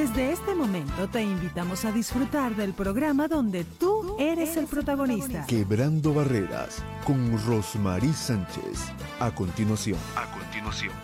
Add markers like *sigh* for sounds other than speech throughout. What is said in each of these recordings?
Desde este momento te invitamos a disfrutar del programa donde tú eres el protagonista. Quebrando barreras con Rosmarie Sánchez. A continuación. A continuación.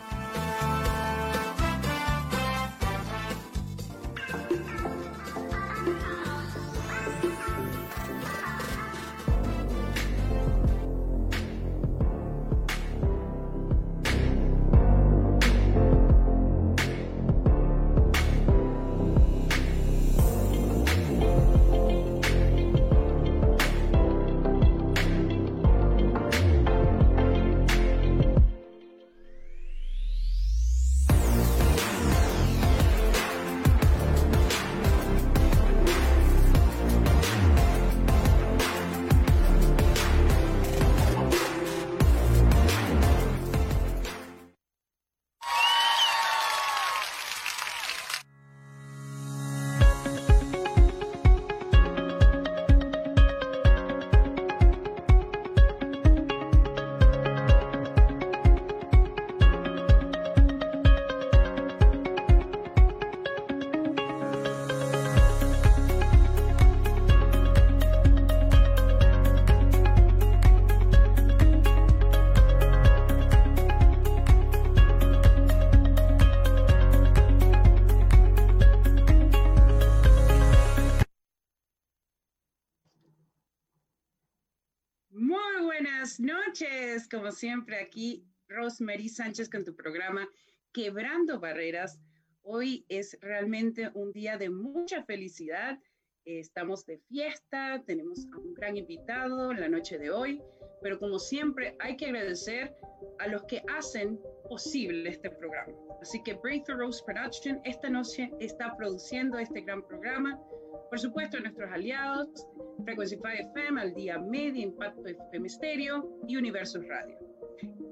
Siempre, aquí Rosemary Sánchez con tu programa Quebrando Barreras. Hoy es realmente un día de mucha felicidad. Estamos de fiesta, tenemos a un gran invitado la noche de hoy, pero como siempre hay que agradecer a los que hacen posible este programa. Así que Breakthrough Rose Production esta noche está produciendo este gran programa. Por supuesto, nuestros aliados, Frequency 5 FM, Al Día Media, Impacto FM Stereo y Universo Radio.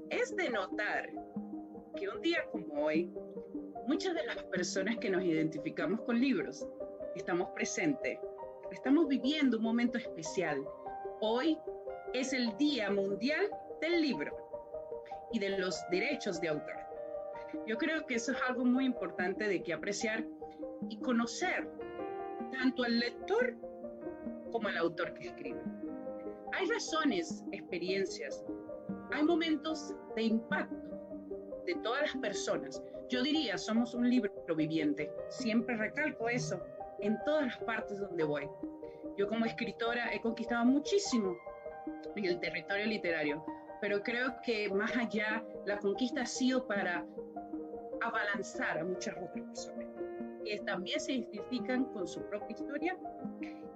Es de notar que un día como hoy, muchas de las personas que nos identificamos con libros estamos presentes, estamos viviendo un momento especial. Hoy es el Día Mundial del Libro y de los derechos de autor. Yo creo que eso es algo muy importante de que apreciar y conocer tanto al lector como el autor que escribe. Hay razones, experiencias, hay momentos de impacto de todas las personas. Yo diría, somos un libro viviente. Siempre recalco eso en todas las partes donde voy. Yo como escritora he conquistado muchísimo en el territorio literario, pero creo que más allá la conquista ha sido para abalanzar a muchas otras personas que también se identifican con su propia historia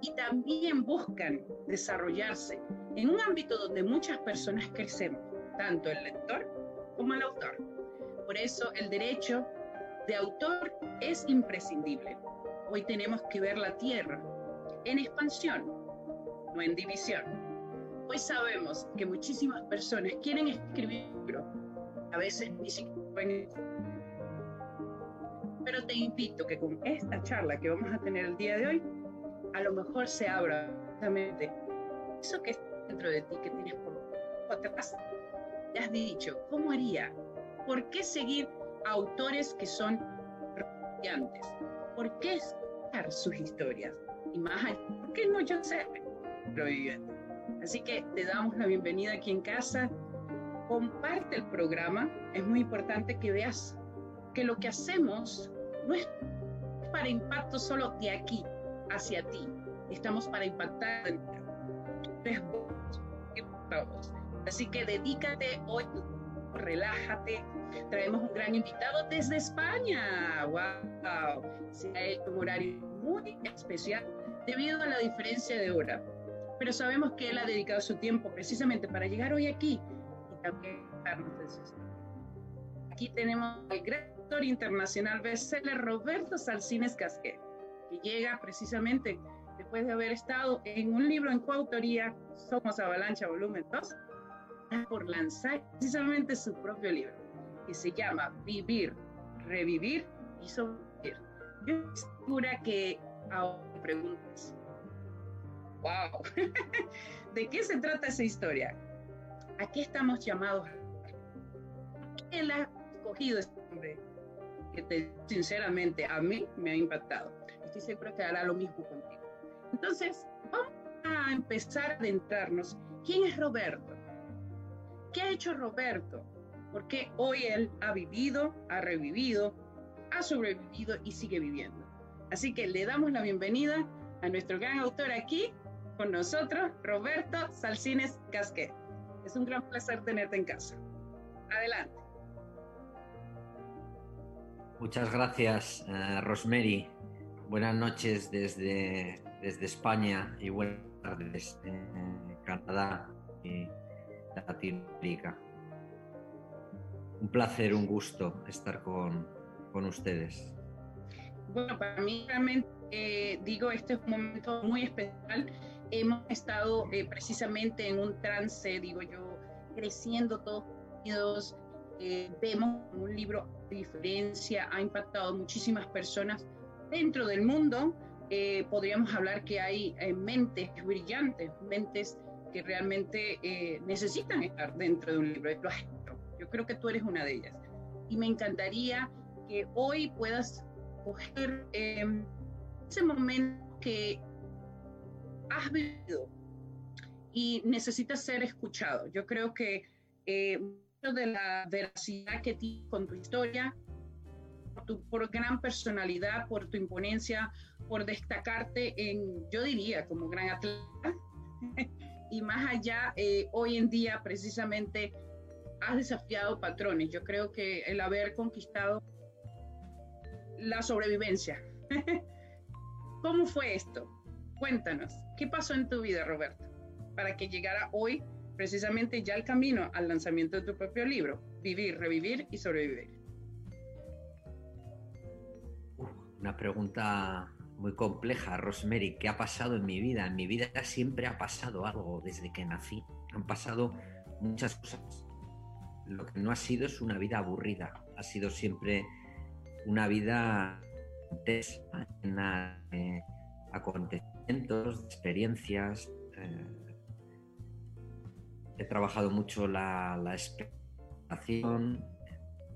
y también buscan desarrollarse en un ámbito donde muchas personas crecemos, tanto el lector como el autor. Por eso el derecho de autor es imprescindible. Hoy tenemos que ver la tierra en expansión, no en división. Hoy sabemos que muchísimas personas quieren escribir, a veces ni siquiera pueden pero te invito que con esta charla que vamos a tener el día de hoy, a lo mejor se abra justamente eso que está dentro de ti, que tienes por atrás. Te has dicho, ¿cómo haría? ¿Por qué seguir autores que son brillantes? ¿Por qué escuchar sus historias? Y más ¿por qué no yo ser viviente? Así que te damos la bienvenida aquí en casa. Comparte el programa. Es muy importante que veas que lo que hacemos no es para impacto solo de aquí hacia ti, estamos para impactar en vos. Así que dedícate hoy, relájate. Traemos un gran invitado desde España. ¡Wow! Se ha hecho un horario muy especial debido a la diferencia de hora. Pero sabemos que él ha dedicado su tiempo precisamente para llegar hoy aquí y también darnos Aquí tenemos el gran internacional bestseller Roberto Salcines Casquet, que llega precisamente después de haber estado en un libro en coautoría, Somos Avalancha Volumen 2, por lanzar precisamente su propio libro, que se llama Vivir, Revivir y Sobrevivir. Yo estoy segura que ahora preguntas, wow, *laughs* ¿de qué se trata esa historia? ¿A qué estamos llamados? ¿Quién ha escogido este nombre? que te, sinceramente a mí me ha impactado. Estoy segura que hará lo mismo contigo. Entonces, vamos a empezar a adentrarnos. ¿Quién es Roberto? ¿Qué ha hecho Roberto? Porque hoy él ha vivido, ha revivido, ha sobrevivido y sigue viviendo. Así que le damos la bienvenida a nuestro gran autor aquí con nosotros, Roberto Salcines Casquet. Es un gran placer tenerte en casa. Adelante. Muchas gracias, uh, Rosemary. Buenas noches desde, desde España y buenas tardes en Canadá y Latinoamérica. Un placer, un gusto estar con, con ustedes. Bueno, para mí realmente, eh, digo, este es un momento muy especial. Hemos estado eh, precisamente en un trance, digo yo, creciendo todos unidos. Eh, vemos un libro de diferencia, ha impactado a muchísimas personas dentro del mundo. Eh, podríamos hablar que hay eh, mentes brillantes, mentes que realmente eh, necesitan estar dentro de un libro. Yo creo que tú eres una de ellas. Y me encantaría que hoy puedas coger em, ese momento que has vivido y necesitas ser escuchado. Yo creo que de la veracidad que tienes con tu historia, por tu gran personalidad, por tu imponencia, por destacarte en, yo diría, como gran atleta. *laughs* y más allá, eh, hoy en día precisamente has desafiado patrones. Yo creo que el haber conquistado la sobrevivencia. *laughs* ¿Cómo fue esto? Cuéntanos, ¿qué pasó en tu vida, Roberto, para que llegara hoy precisamente ya el camino al lanzamiento de tu propio libro, Vivir, Revivir y Sobrevivir? Una pregunta muy compleja, Rosemary. ¿Qué ha pasado en mi vida? En mi vida siempre ha pasado algo desde que nací. Han pasado muchas cosas. Lo que no ha sido es una vida aburrida. Ha sido siempre una vida intensa, acontecimientos, de experiencias, eh, he trabajado mucho la, la expectación,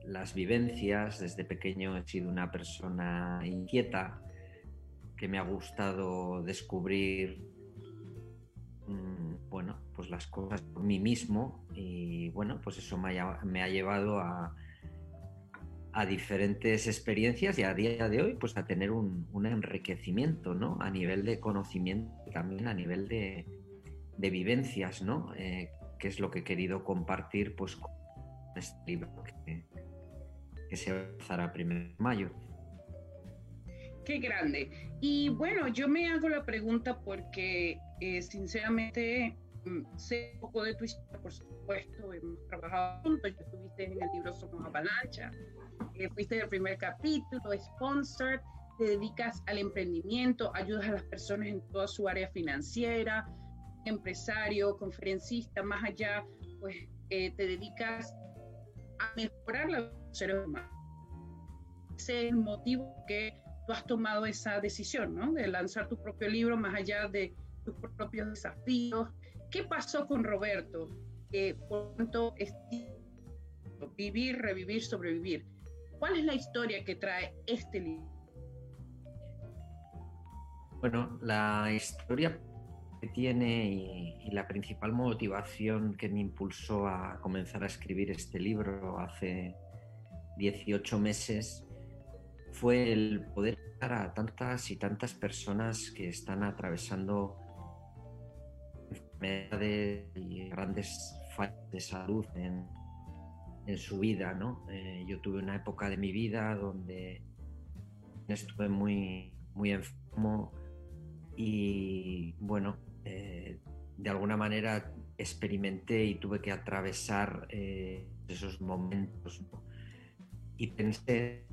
las vivencias. Desde pequeño he sido una persona inquieta, que me ha gustado descubrir mm, bueno, pues las cosas por mí mismo y bueno, pues eso me ha, me ha llevado a, a, diferentes experiencias y a día de hoy pues a tener un, un enriquecimiento, ¿no? A nivel de conocimiento también a nivel de, de vivencias, ¿no? Eh, que es lo que he querido compartir pues, con este libro que, se lanzará primero de mayo. Qué grande. Y bueno, yo me hago la pregunta porque eh, sinceramente sé un poco de tu historia, por supuesto, hemos trabajado juntos, ya estuviste en el libro Somos Avalancha, eh, fuiste el primer capítulo, sponsored, te dedicas al emprendimiento, ayudas a las personas en toda su área financiera, empresario, conferencista, más allá, pues eh, te dedicas a mejorar la vida de los seres humanos. Ese es el motivo que tú has tomado esa decisión, ¿no? De lanzar tu propio libro más allá de tus propios desafíos. ¿Qué pasó con Roberto? Eh, por tanto, vivir, revivir, sobrevivir. ¿Cuál es la historia que trae este libro? Bueno, la historia tiene y, la principal motivación que me impulsó a comenzar a escribir este libro hace 18 meses fue el poder dar a tantas y tantas personas que están atravesando y grandes fallas de salud en, su vida. ¿no? Eh, yo tuve una época de mi vida donde estuve muy, muy enfermo y bueno, eh, de alguna manera experimenté y tuve que atravesar eh, esos momentos y pensé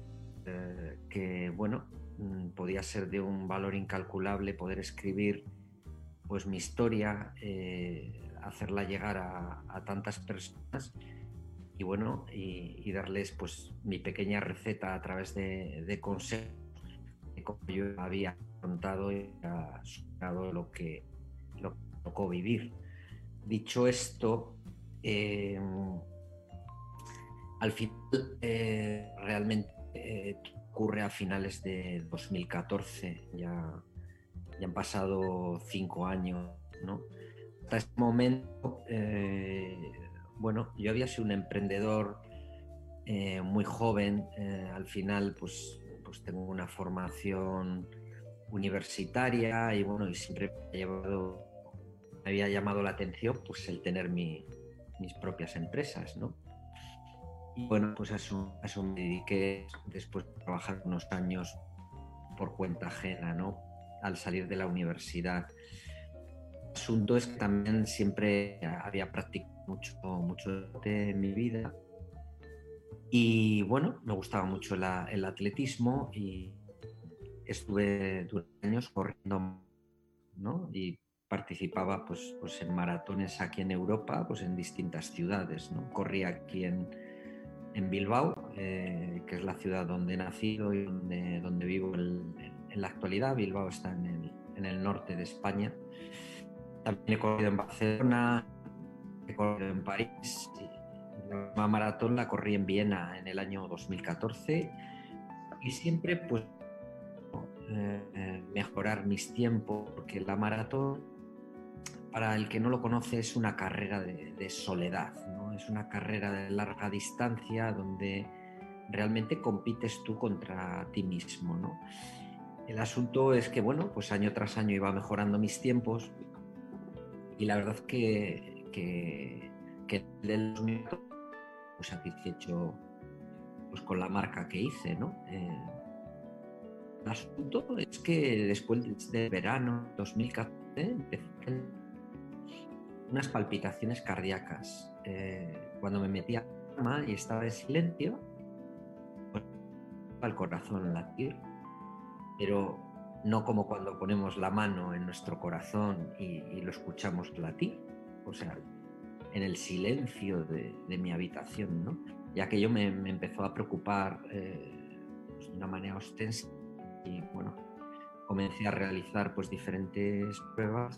que bueno mm, podía ser de un valor incalculable poder escribir pues mi historia hacerla llegar a, tantas personas y bueno y, darles pues mi pequeña receta a través de, de consejos como yo había contado y superado lo que lo tocó vivir. Dicho esto, eh, al final eh, realmente eh, ocurre a finales de 2014, ya, ya han pasado cinco años, ¿no? Hasta este momento, eh, bueno, yo había sido un emprendedor eh, muy joven, al final pues, pues tengo una formación universitaria y bueno, y siempre me, llevado, me había llamado la atención pues el tener mi, mis propias empresas, ¿no? Y bueno, pues a eso, me dediqué después de trabajar unos años por cuenta ajena, ¿no? Al salir de la universidad. El asunto es que también siempre había practicado mucho, mucho en mi vida. Y bueno, me gustaba mucho el atletismo y estuve durante años corriendo, ¿no? Y participaba pues, pues en maratones aquí en Europa, pues en distintas ciudades, ¿no? Corría aquí en, en Bilbao, eh, que es la ciudad donde he nacido y donde, donde vivo en, la actualidad. Bilbao está en el, en el, norte de España. También he corrido en Barcelona, he corrido en París. La maratón la corrí en Viena en el año 2014 y siempre pues eh, eh, mejorar mis tiempos porque la maratón para el que no lo conoce es una carrera de, de soledad, ¿no? es una carrera de larga distancia donde realmente compites tú contra ti mismo. ¿no? El asunto es que, bueno, pues año tras año iba mejorando mis tiempos y la verdad que, que, que del 2000 pues satisfecho pues, con la marca que hice, ¿no? Eh, el asunto es que después del verano 2014 empecé unas palpitaciones cardíacas eh, cuando me metía mal y estaba en silencio, pues, al corazón latir, pero no como cuando ponemos la mano en nuestro corazón y, lo escuchamos latir, o sea, en el silencio de, mi habitación, ¿no? Y aquello me, empezó a preocupar eh, pues, de una manera ostensa y bueno, comencé a realizar pues diferentes pruebas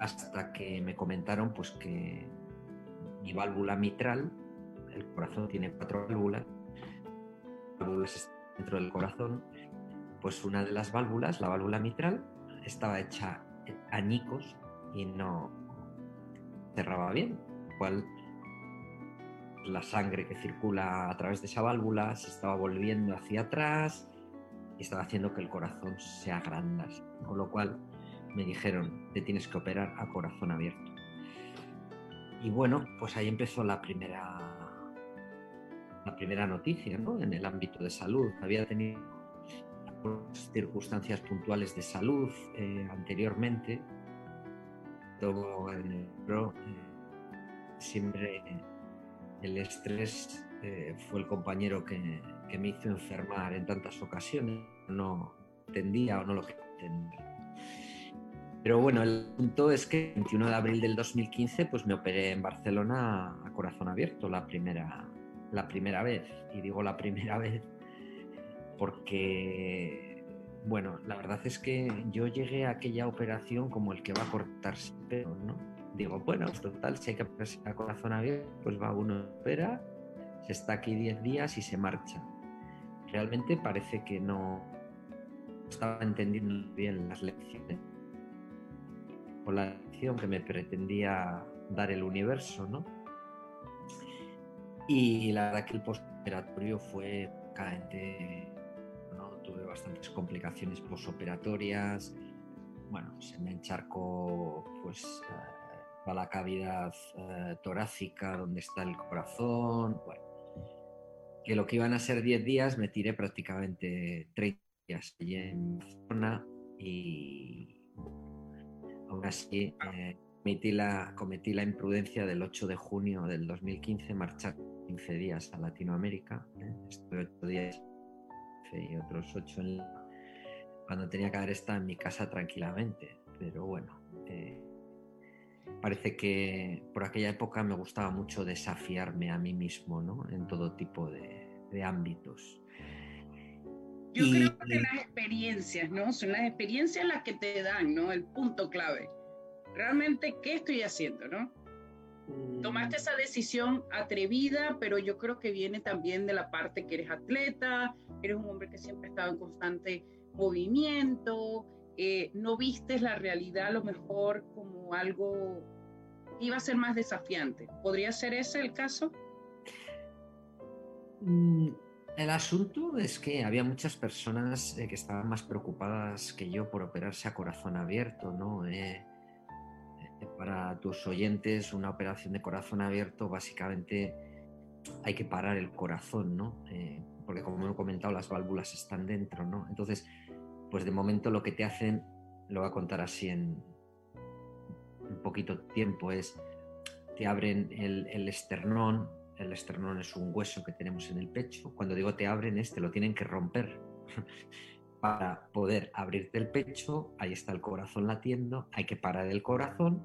hasta que me comentaron pues que mi válvula mitral, el corazón tiene cuatro válvulas, válvulas dentro del corazón, pues una de las válvulas, la válvula mitral, estaba hecha añicos y no cerraba bien, cual la sangre que circula a través de esa válvula se estaba volviendo hacia atrás y estaba haciendo que el corazón se agrandase, con lo cual me dijeron, te tienes que operar a corazón abierto. Y bueno, pues ahí empezó la primera, la primera noticia ¿no? en el ámbito de salud. Había tenido circunstancias puntuales de salud eh, anteriormente. Todo en el pro, eh, siempre el estrés eh, fue el compañero que, me hizo enfermar en tantas ocasiones. No entendía o no lo quería entender. Pero bueno, el punto es que el 21 de abril del 2015 pues me operé en Barcelona a corazón abierto la primera, la primera vez. Y digo la primera *laughs* vez porque, bueno, la verdad es que yo llegué a aquella operación como el que va a cortarse el pelo, ¿no? Digo, bueno, total, si hay que operarse a corazón abierto, pues va uno, opera, se está aquí 10 días y se marcha. Realmente parece que no estaba entendiendo bien las lecciones la lección que me pretendía dar el universo, ¿no? Y la verdad que el postoperatorio fue caente. Tuve bastantes complicaciones posoperatorias, bueno, se me encharcó pues a la cavidad eh, torácica donde está el corazón, bueno, que lo que iban a ser 10 días me tiré prácticamente 30 días allí en zona y Aún así, eh, cometí, la, cometí la imprudencia del 8 de junio del 2015 marchar 15 días a Latinoamérica. ¿eh? Estuve 8 días y otros 8 en cuando tenía que haber estado en mi casa tranquilamente. Pero bueno, eh, parece que por aquella época me gustaba mucho desafiarme a mí mismo ¿no? en todo tipo de, de ámbitos. Yo creo que las experiencias, ¿no? Son las experiencias las que te dan, ¿no? El punto clave. Realmente, ¿qué estoy haciendo, no? Tomaste esa decisión atrevida, pero yo creo que viene también de la parte que eres atleta, eres un hombre que siempre ha en constante movimiento, eh, no vistes la realidad a lo mejor como algo que iba a ser más desafiante. ¿Podría ser ese el caso? Mm, el asunto es que había muchas personas eh, que estaban más preocupadas que yo por operarse a corazón abierto, ¿no? Eh, para tus oyentes, una operación de corazón abierto, básicamente hay que parar el corazón, ¿no? Eh, porque como he comentado, las válvulas están dentro, ¿no? Entonces, pues de momento lo que te hacen, lo voy a contar así en un poquito tiempo, es te abren el, el esternón, el esternón es un hueso que tenemos en el pecho, cuando digo te abren este lo tienen que romper *laughs* para poder abrirte el pecho, ahí está el corazón latiendo, hay que parar el corazón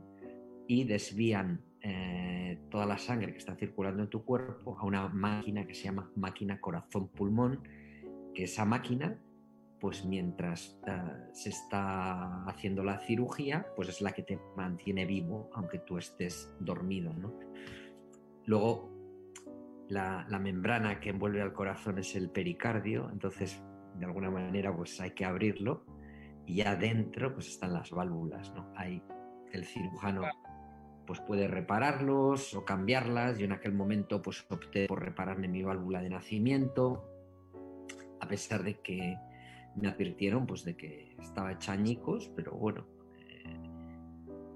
y desvían eh, toda la sangre que está circulando en tu cuerpo a una máquina que se llama máquina corazón-pulmón, que esa máquina, pues mientras eh, se está haciendo la cirugía, pues es la que te mantiene vivo, aunque tú estés dormido. Luego, la, la membrana que envuelve al corazón es el pericardio, entonces de alguna manera pues hay que abrirlo y ya dentro pues están las válvulas, ¿no? Hay el cirujano pues puede repararlos o cambiarlas. Yo en aquel momento pues opté por repararme mi válvula de nacimiento, a pesar de que me advirtieron pues de que estaba hecha añicos, pero bueno, eh,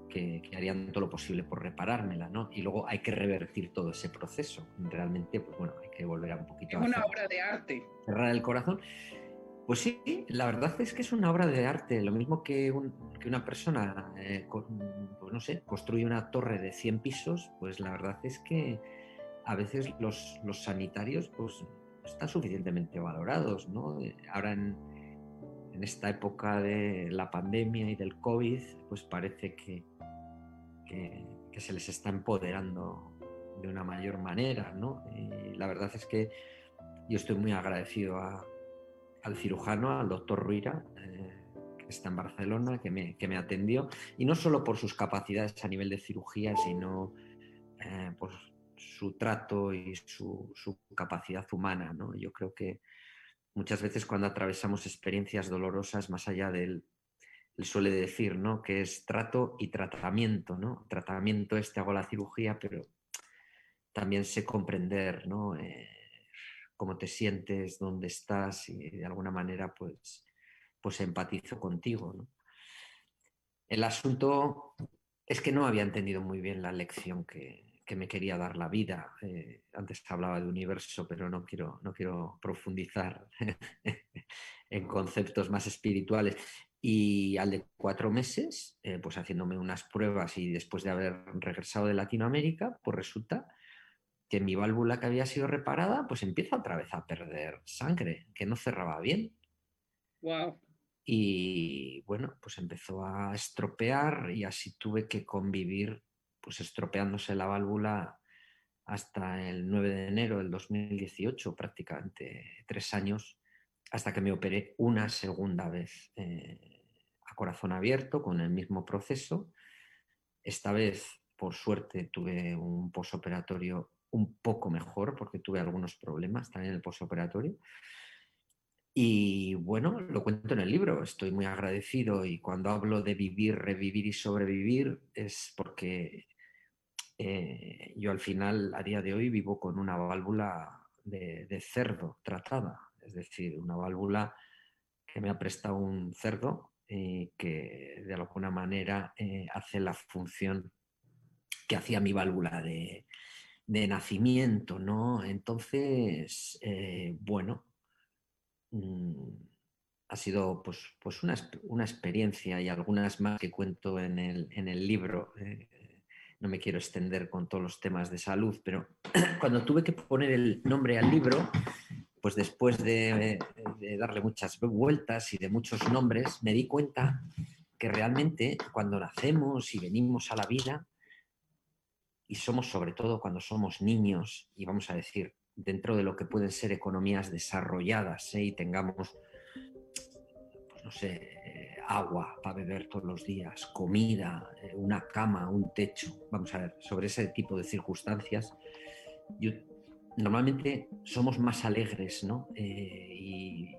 que, que, harían todo lo posible por reparármela, ¿no? Y luego hay que revertir todo ese proceso. Realmente, pues bueno, hay que volver a un poquito... Es una obra de arte. Cerrar el corazón. Pues sí, la verdad es que es una obra de arte, lo mismo que, una persona, eh, pues no sé, construye una torre de 100 pisos, pues la verdad es que a veces los, sanitarios pues están suficientemente valorados, ¿no? Ahora en, esta época de la pandemia y del COVID, pues parece que, que, se les está empoderando de una mayor manera, ¿no? Y la verdad es que yo estoy muy agradecido a, al cirujano, al doctor Ruira, eh, que está en Barcelona, que me, que me, atendió, y no solo por sus capacidades a nivel de cirugía, sino eh, por su trato y su, su, capacidad humana. ¿no? Yo creo que muchas veces cuando atravesamos experiencias dolorosas, más allá del, él suele decir, ¿no? Que es trato y tratamiento, ¿no? Tratamiento este hago la cirugía, pero también sé comprender, ¿no? Eh, cómo te sientes, dónde estás y de alguna manera pues, pues empatizo contigo. El asunto es que no había entendido muy bien la lección que, me quería dar la vida. Eh, antes hablaba de universo, pero no quiero, no quiero profundizar *laughs* en conceptos más espirituales. Y al de cuatro meses, eh, pues haciéndome unas pruebas y después de haber regresado de Latinoamérica, pues resulta que mi válvula que había sido reparada, pues empieza otra vez a perder sangre, que no cerraba bien. Wow. Y bueno, pues empezó a estropear y así tuve que convivir, pues estropeándose la válvula hasta el 9 de enero del 2018, prácticamente tres años, hasta que me operé una segunda vez eh, a corazón abierto con el mismo proceso. Esta vez, por suerte, tuve un posoperatorio un poco mejor porque tuve algunos problemas también en el postoperatorio. Y bueno, lo cuento en el libro, estoy muy agradecido y cuando hablo de vivir, revivir y sobrevivir es porque eh, yo al final, a día de hoy, vivo con una válvula de, cerdo tratada, es decir, una válvula que me ha prestado un cerdo y que de alguna manera eh, hace la función que hacía mi válvula de, de nacimiento, ¿no? Entonces, eh, bueno, mm, ha sido pues, pues una, experiencia y algunas más que cuento en el, libro. Eh, no me quiero extender con todos los temas de salud, pero *clears throat* cuando tuve que poner el nombre al libro, pues después de, de darle muchas vueltas y de muchos nombres, me di cuenta que realmente cuando nacemos y venimos a la vida, y somos sobre todo cuando somos niños y vamos a decir dentro de lo que pueden ser economías desarrolladas ¿eh? y tengamos pues no sé agua para beber todos los días, comida, eh, una cama, un techo. Vamos a ver, sobre ese tipo de circunstancias, normalmente somos más alegres, ¿no? Eh, y,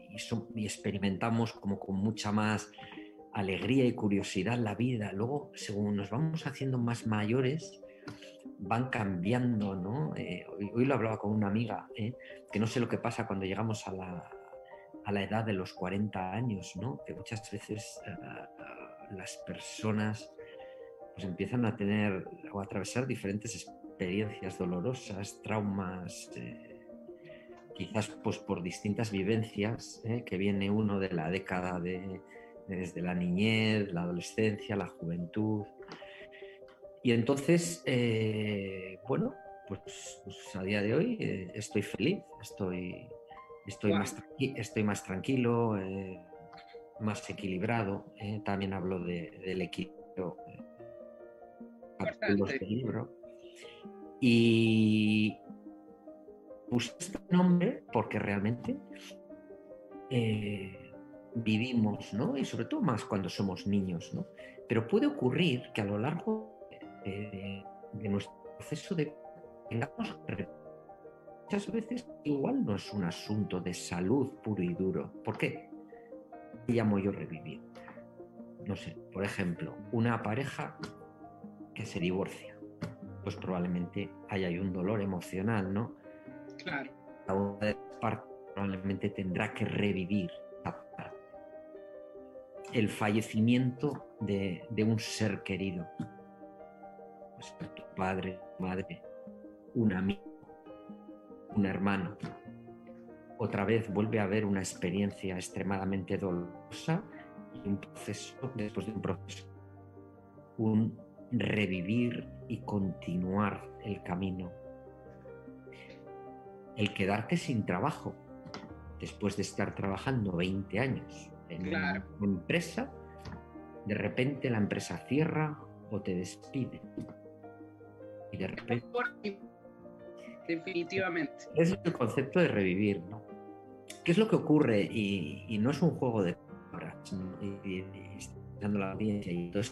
y, experimentamos como con mucha más alegría y curiosidad la vida. Luego, según nos vamos haciendo más mayores, van cambiando, ¿no? Eh, hoy, lo hablaba con una amiga, que no sé lo que pasa cuando llegamos a la, a la edad de los 40 años, ¿no? Que muchas veces eh, eh, las personas pues empiezan a tener o a atravesar diferentes experiencias dolorosas, traumas, eh, quizás pues por distintas vivencias, que viene uno de la década de, desde la niñez, la adolescencia, la juventud. Y entonces, bueno, pues, pues, a día de hoy estoy feliz, estoy, Estoy, más, estoy más tranquilo, eh, más equilibrado. Eh, también hablo del equilibrio. Eh, este libro. Y puse este nombre porque realmente vivimos, ¿no? Y sobre todo más cuando somos niños, ¿no? Pero puede ocurrir que a lo largo de nuestro proceso de tengamos muchas veces igual no es un asunto de salud puro y duro. ¿Por qué? ¿Qué llamo yo revivir? No sé, por ejemplo, una pareja que se divorcia, pues probablemente haya un dolor emocional, ¿no? Claro. La una de las partes probablemente tendrá que revivir el fallecimiento de, de un ser querido. Pues tu padre, madre, un amigo un hermano. Otra vez vuelve a haber una experiencia extremadamente dolorosa y un proceso, después de un proceso, un revivir y continuar el camino. El quedarte sin trabajo después de estar trabajando 20 años en una empresa, de repente la empresa cierra o te despide. Y de repente definitivamente. Es el concepto de revivir, ¿no? ¿Qué es lo que ocurre? Y, no es un juego de palabras, y, la audiencia y todo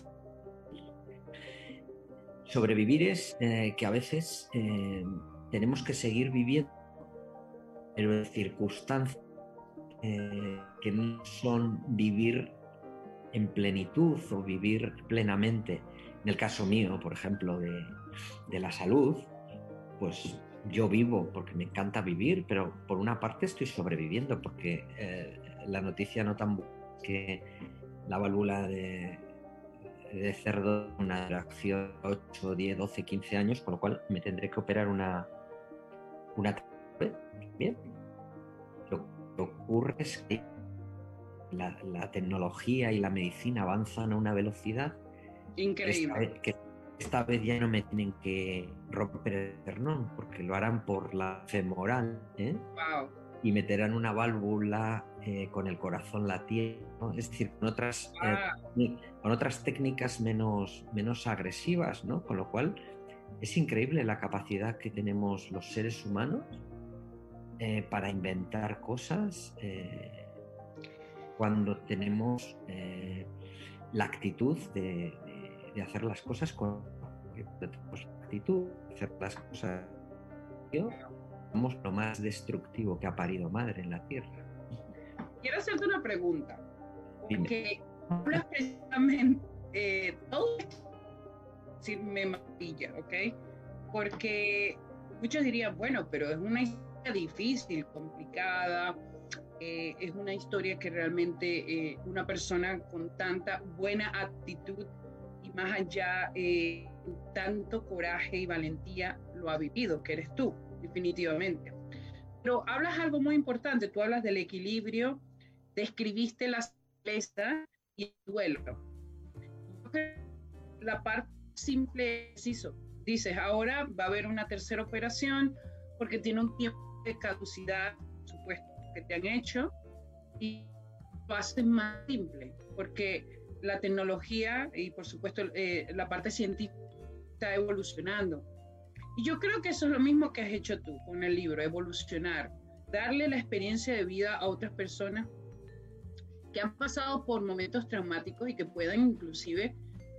Sobrevivir es eh, que a veces eh, tenemos que seguir viviendo, pero en circunstancias eh, que no son vivir en plenitud o vivir plenamente. En el caso mío, por ejemplo, de, de la salud, pues yo vivo porque me encanta vivir, pero por una parte estoy sobreviviendo porque eh, la noticia no tan que la válvula de, cerdo una reacción 8, 10, 12, 15 años, con lo cual me tendré que operar una una bien. Lo que ocurre es que la, tecnología y la medicina avanzan a una velocidad increíble esta vez ya no me tienen que romper el pernón, porque lo harán por la femoral, ¿eh? Y meterán una válvula eh, con el corazón latiendo, es decir, con otras, eh, con otras técnicas menos, menos agresivas, ¿no? Con lo cual es increíble la capacidad que tenemos los seres humanos para inventar cosas cuando tenemos la actitud de, de hacer las cosas con actitud, hacer las cosas somos lo más destructivo que ha parido madre en la tierra. Quiero hacerte una pregunta, porque hablas precisamente eh, todo esto me maravilla, ¿ok? Porque muchos dirían, bueno, pero es una historia difícil, complicada, eh, es una historia que realmente eh, una persona con tanta buena actitud más allá, eh, tanto coraje y valentía lo ha vivido, que eres tú, definitivamente. Pero hablas algo muy importante, tú hablas del equilibrio, describiste la simpleza y el duelo. La parte simple es eso. Dices, ahora va a haber una tercera operación porque tiene un tiempo de caducidad, supuesto, que te han hecho, y lo haces más simple, porque la tecnología y por supuesto eh, la parte científica está evolucionando. Y yo creo que eso es lo mismo que has hecho tú con el libro, evolucionar, darle la experiencia de vida a otras personas que han pasado por momentos traumáticos y que puedan inclusive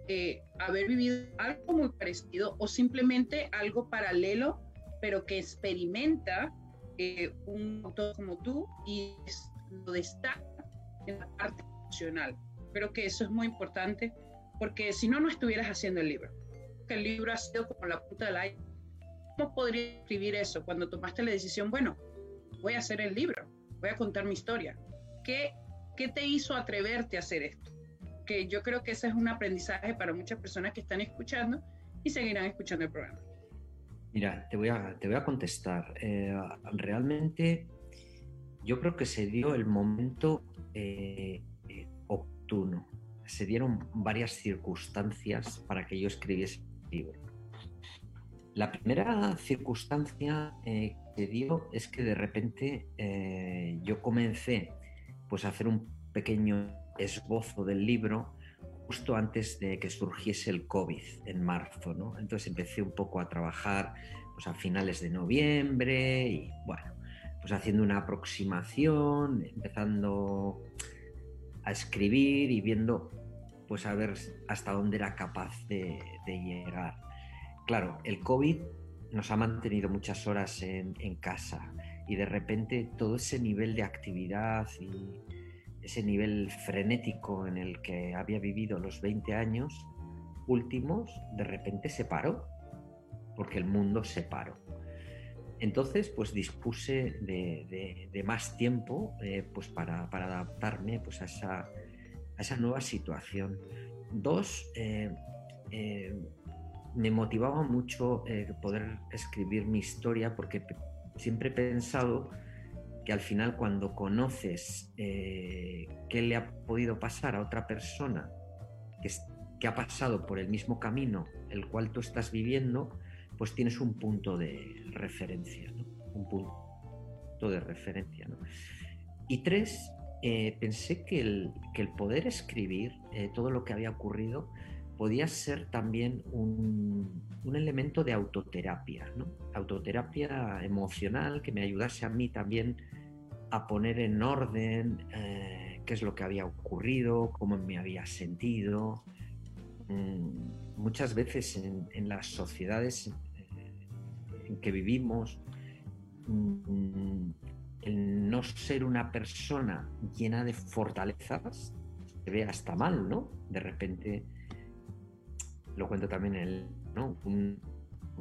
eh, haber vivido algo muy parecido o simplemente algo paralelo, pero que experimenta eh, un autor como tú y lo destaca en la parte emocional. Creo que eso es muy importante porque si no, no estuvieras haciendo el libro. El libro ha sido como la punta del aire. ¿Cómo podría escribir eso cuando tomaste la decisión, bueno, voy a hacer el libro, voy a contar mi historia? ¿Qué, qué te hizo atreverte a hacer esto? Que yo creo que ese es un aprendizaje para muchas personas que están escuchando y seguirán escuchando el programa. Mira, te voy a, te voy a contestar. Eh, realmente yo creo que se dio el momento eh, Se dieron varias circunstancias para que yo escribiese el libro. La primera circunstancia que se dio es que de repente yo comencé pues, a hacer un pequeño esbozo del libro justo antes de que surgiese el COVID en marzo, ¿no? Entonces empecé un poco a trabajar pues, a finales de noviembre y bueno, pues haciendo una aproximación, empezando a escribir y viendo pues a ver hasta dónde era capaz de, llegar. Claro, el COVID nos ha mantenido muchas horas en, en casa y de repente todo ese nivel de actividad y, ese nivel frenético en el que había vivido los 20 años últimos, de repente se paró, porque el mundo se paró. Entonces, pues dispuse de, más tiempo eh, pues para, adaptarme pues, a, esa, nueva situación. Dos, eh, eh, me motivaba mucho poder escribir mi historia porque siempre he pensado que al final cuando conoces qué le ha podido pasar a otra persona que, que, ha pasado por el mismo camino el cual tú estás viviendo, pues tienes un punto de referencia, un punto de referencia. Y tres, eh, pensé que el, que el, poder escribir eh, todo lo que había ocurrido podía ser también un, un elemento de autoterapia, ¿no? autoterapia emocional que me ayudase a mí también a poner en orden eh, qué es lo que había ocurrido, cómo me había sentido. Mm, muchas veces en, las sociedades en que vivimos, mm, el no ser una persona llena de fortalezas se ve hasta mal, ¿no? De repente, lo cuento también el, ¿no? un,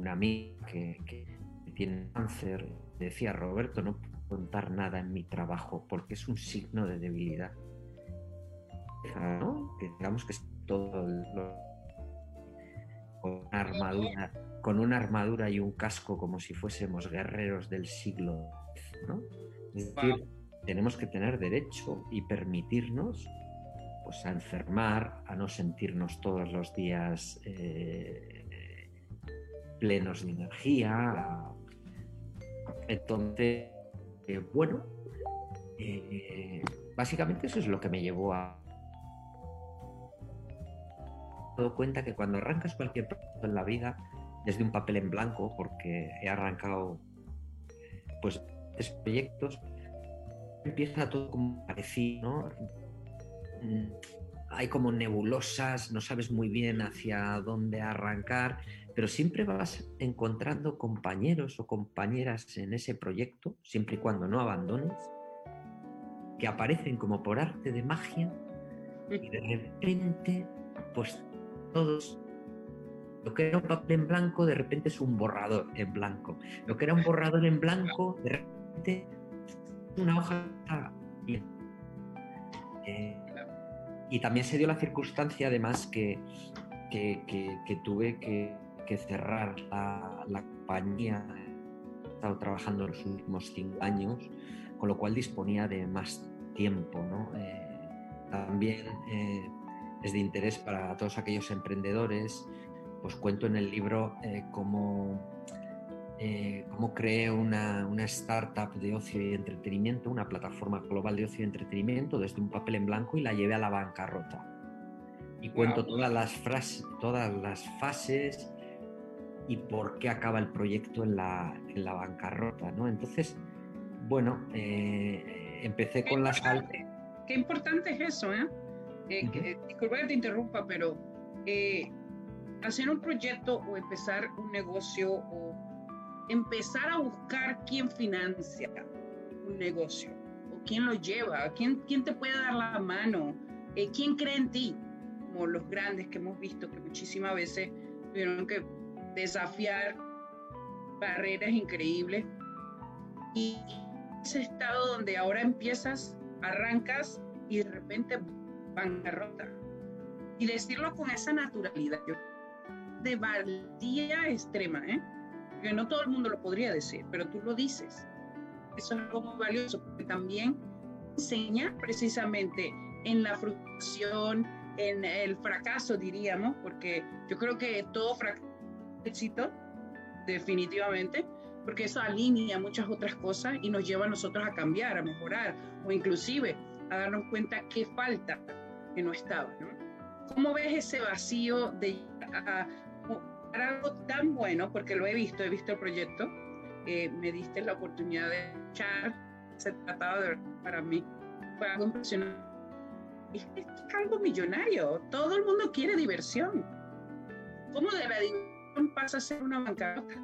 amigo que, que, tiene cáncer, decía Roberto, no contar nada en mi trabajo porque es un signo de debilidad. ¿no? Digamos que es todo con una armadura, con una armadura y un casco como si fuésemos guerreros del siglo. ¿no? Es decir, tenemos que tener derecho y permitirnos pues a enfermar, a no sentirnos todos los días eh, plenos de energía. Entonces, bueno, eh, básicamente eso es lo que me llevó a... Me dado cuenta que cuando arrancas cualquier proyecto en la vida, desde un papel en blanco, porque he arrancado pues proyectos, empieza todo como parecido, ¿no? Mm, hay como nebulosas, no sabes muy bien hacia dónde arrancar, pero siempre vas encontrando compañeros o compañeras en ese proyecto, siempre y cuando no abandones, que aparecen como por arte de magia y de repente, pues todos, lo que era un papel en blanco, de repente es un borrador en blanco. Lo que era un borrador en blanco, de repente es una hoja eh, y también se dio la circunstancia, además, que, que tuve que que cerrar la, compañía. He estado trabajando los últimos cinco años, con lo cual disponía de más tiempo. Eh, también eh, es de interés para todos aquellos emprendedores. Pues cuento en el libro eh, cómo, cómo creé una, una, startup de ocio y entretenimiento, una plataforma global de ocio y entretenimiento desde un papel en blanco y la llevé a la bancarrota. Y cuento todas las, frases, todas las fases y por qué acaba el proyecto en la, en la bancarrota, ¿no? Entonces, bueno, eh, empecé con la sal... qué importante es eso, ¿eh? Que, disculpa que te interrumpa, pero hacer un proyecto o empezar un negocio o empezar a buscar quién financia un negocio o quién lo lleva, quién, quién te puede dar la mano, quién cree en ti, como los grandes que hemos visto que muchísimas veces tuvieron que desafiar barreras increíbles. Y ese estado donde ahora empiezas, arrancas y de repente bancarrota. Y decirlo con esa naturalidad, de valía extrema, ¿eh? que no todo el mundo lo podría decir, pero tú lo dices. Eso es algo muy valioso, porque también enseña precisamente en la frustración, en el fracaso, diríamos, porque yo creo que todo fracaso éxito, definitivamente, porque eso alinea muchas otras cosas y nos lleva a nosotros a cambiar, a mejorar o inclusive a darnos cuenta qué falta que no estaba. ¿no? ¿Cómo ves ese vacío de a, algo tan bueno? Porque lo he visto, he visto el proyecto, eh, me diste la oportunidad de echar, se trataba de para mí, fue algo impresionante. Es, es algo millonario, todo el mundo quiere diversión. ¿Cómo de la diversión? pasa a ser una bancarrota?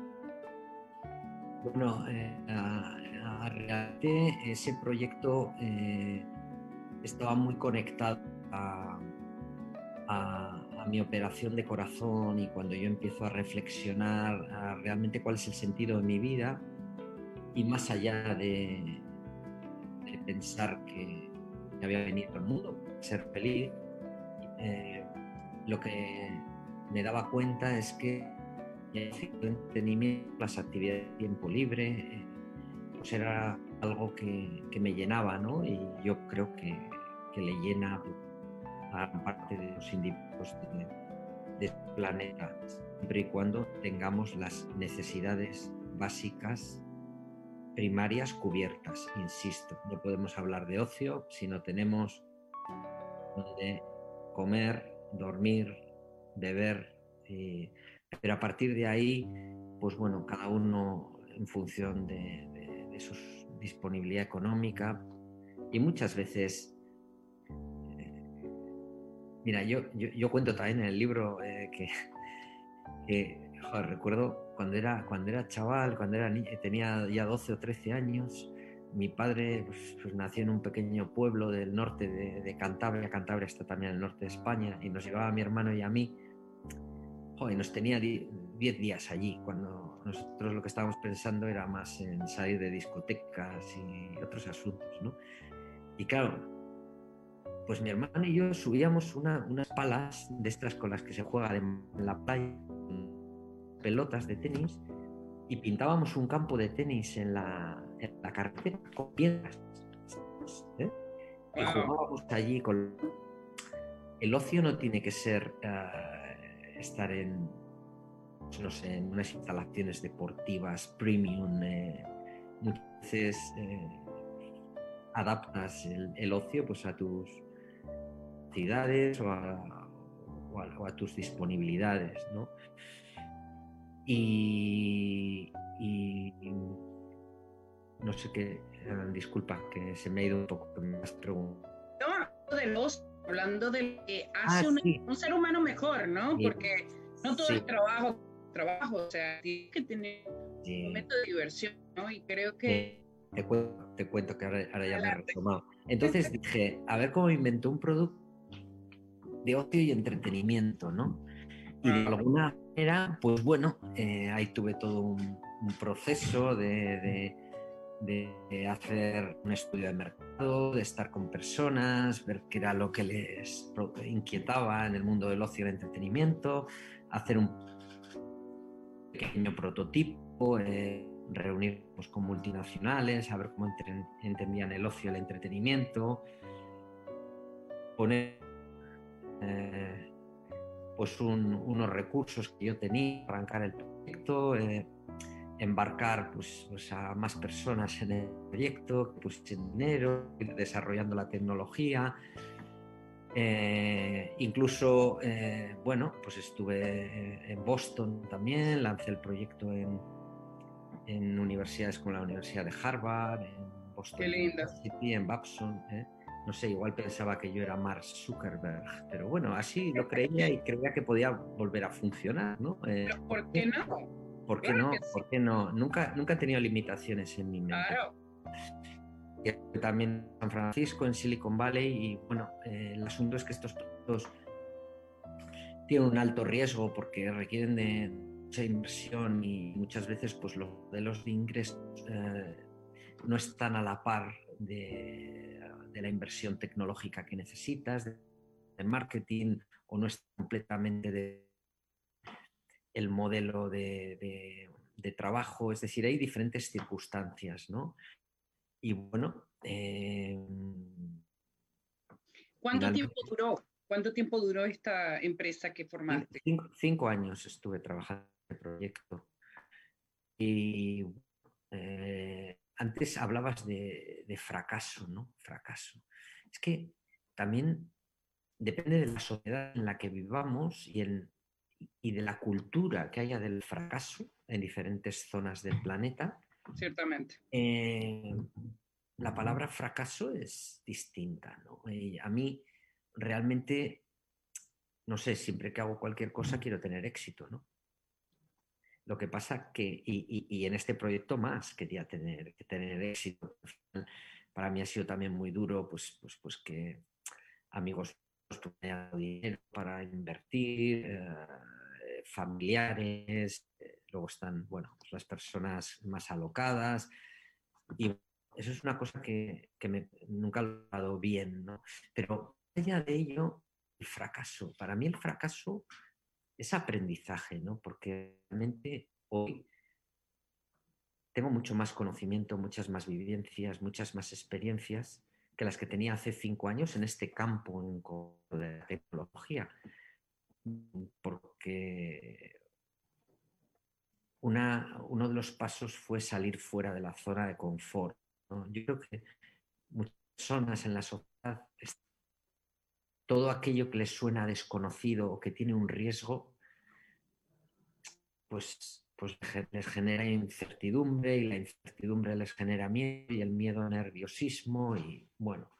Bueno, eh, a, realmente ese proyecto eh, estaba muy conectado a, mi operación de corazón y cuando yo empiezo a reflexionar realmente cuál es el sentido de mi vida y más allá de, pensar que, había venido al mundo, ser feliz, eh, lo que me daba cuenta es que el entretenimiento, las actividades de tiempo libre, eh, pues era algo que, me llenaba, ¿no? Y yo creo que, le llena a parte de los individuos de, este planeta, siempre y cuando tengamos las necesidades básicas primarias cubiertas, insisto. No podemos hablar de ocio si no tenemos donde comer, dormir, beber. Eh, pero a partir de ahí, pues bueno, cada uno en función de, su disponibilidad económica y muchas veces, mira, yo, yo, cuento también en el libro eh, que, recuerdo cuando era, cuando era chaval, cuando era tenía ya 12 o 13 años, mi padre pues, pues, nació en un pequeño pueblo del norte de, de, Cantabria, Cantabria está también el norte de España, y nos llevaba a mi hermano y a mí joder, nos tenía 10 días allí, cuando nosotros lo que estábamos pensando era más en salir de discotecas y otros asuntos, ¿no? Y claro, pues mi hermano y yo subíamos unas palas de estas con las que se juega en la playa, pelotas de tenis, y pintábamos un campo de tenis en la, carretera con piedras. ¿eh? Y jugábamos allí con... El ocio no tiene que ser... Ah, estar en, no sé, en unas instalaciones deportivas premium. Eh, muchas veces eh, adaptas el, ocio pues, a tus o a, tus disponibilidades. ¿no? Y, no sé qué, eh, disculpa, que se me ha ido un poco más preguntas. No, del ocio hablando de que hace ah, un, ser humano mejor, ¿no? Porque no todo el trabajo, trabajo, o sea, tiene que tener un momento de diversión, ¿no? Y creo que... Te cuento, que ahora, ya me he retomado. Entonces dije, a ver cómo inventó un producto de ocio y entretenimiento, ¿no? Y de alguna manera, pues bueno, eh, ahí tuve todo un, proceso de de hacer un estudio de mercado, de estar con personas, ver qué era lo que les inquietaba en el mundo del ocio y el entretenimiento, hacer un pequeño prototipo, eh, reunirnos con multinacionales, a ver cómo entendían el ocio y el entretenimiento, poner eh, pues unos recursos que yo tenía, arrancar el proyecto. Eh, embarcar pues, pues, a más personas en el proyecto, pues dinero, desarrollando la tecnología. Eh, incluso, eh, bueno, pues estuve en Boston también, lancé el proyecto en, en universidades como la Universidad de Harvard, en Boston University, en Babson, ¿eh? No sé, igual pensaba que yo era Mark Zuckerberg, pero bueno, así lo creía y creía que podía volver a funcionar, ¿no? Eh, ¿Por qué no? ¿Por qué no? ¿Por qué no? Nunca, nunca he tenido limitaciones en mi mente. Claro. también en San Francisco, en Silicon Valley, y bueno, eh, el asunto es que estos proyectos tienen un alto riesgo porque requieren de mucha inversión y muchas veces pues los modelos de ingresos eh, no están a la par de de la inversión tecnológica que necesitas, de, marketing, o no es completamente de el modelo de, trabajo, es decir, hay diferentes circunstancias, ¿no? Y bueno... Eh, ¿Cuánto tiempo duró? ¿Cuánto tiempo duró esta empresa que formaste? Cinco, años estuve trabajando en el proyecto. Y eh, antes hablabas de, fracaso, ¿no? Fracaso. Es que también depende de la sociedad en la que vivamos y, y de la cultura que haya del fracaso en diferentes zonas del planeta. Ciertamente. Eh, la palabra fracaso es distinta, ¿no? a mí realmente, no sé, siempre que hago cualquier cosa quiero tener éxito, ¿no? Lo que pasa que, y, en este proyecto más quería tener, que tener éxito. Para mí ha sido también muy duro, pues, pues, pues que amigos me dinero para invertir, eh, familiares, eh, luego están, bueno, pues las personas más alocadas. Y eso es una cosa que, me, nunca lo he dado bien, ¿no? Pero allá de ello, el fracaso. Para mí el fracaso es aprendizaje, ¿no? Porque realmente hoy tengo mucho más conocimiento, muchas más vivencias, muchas más experiencias que las que tenía hace cinco años en este campo de tecnología. Porque uno de los pasos fue salir fuera de la zona de confort. Yo creo que muchas personas en la sociedad todo aquello que les suena desconocido o que tiene un riesgo, pues, pues les genera incertidumbre y la incertidumbre les genera miedo y el miedo nerviosismo y bueno,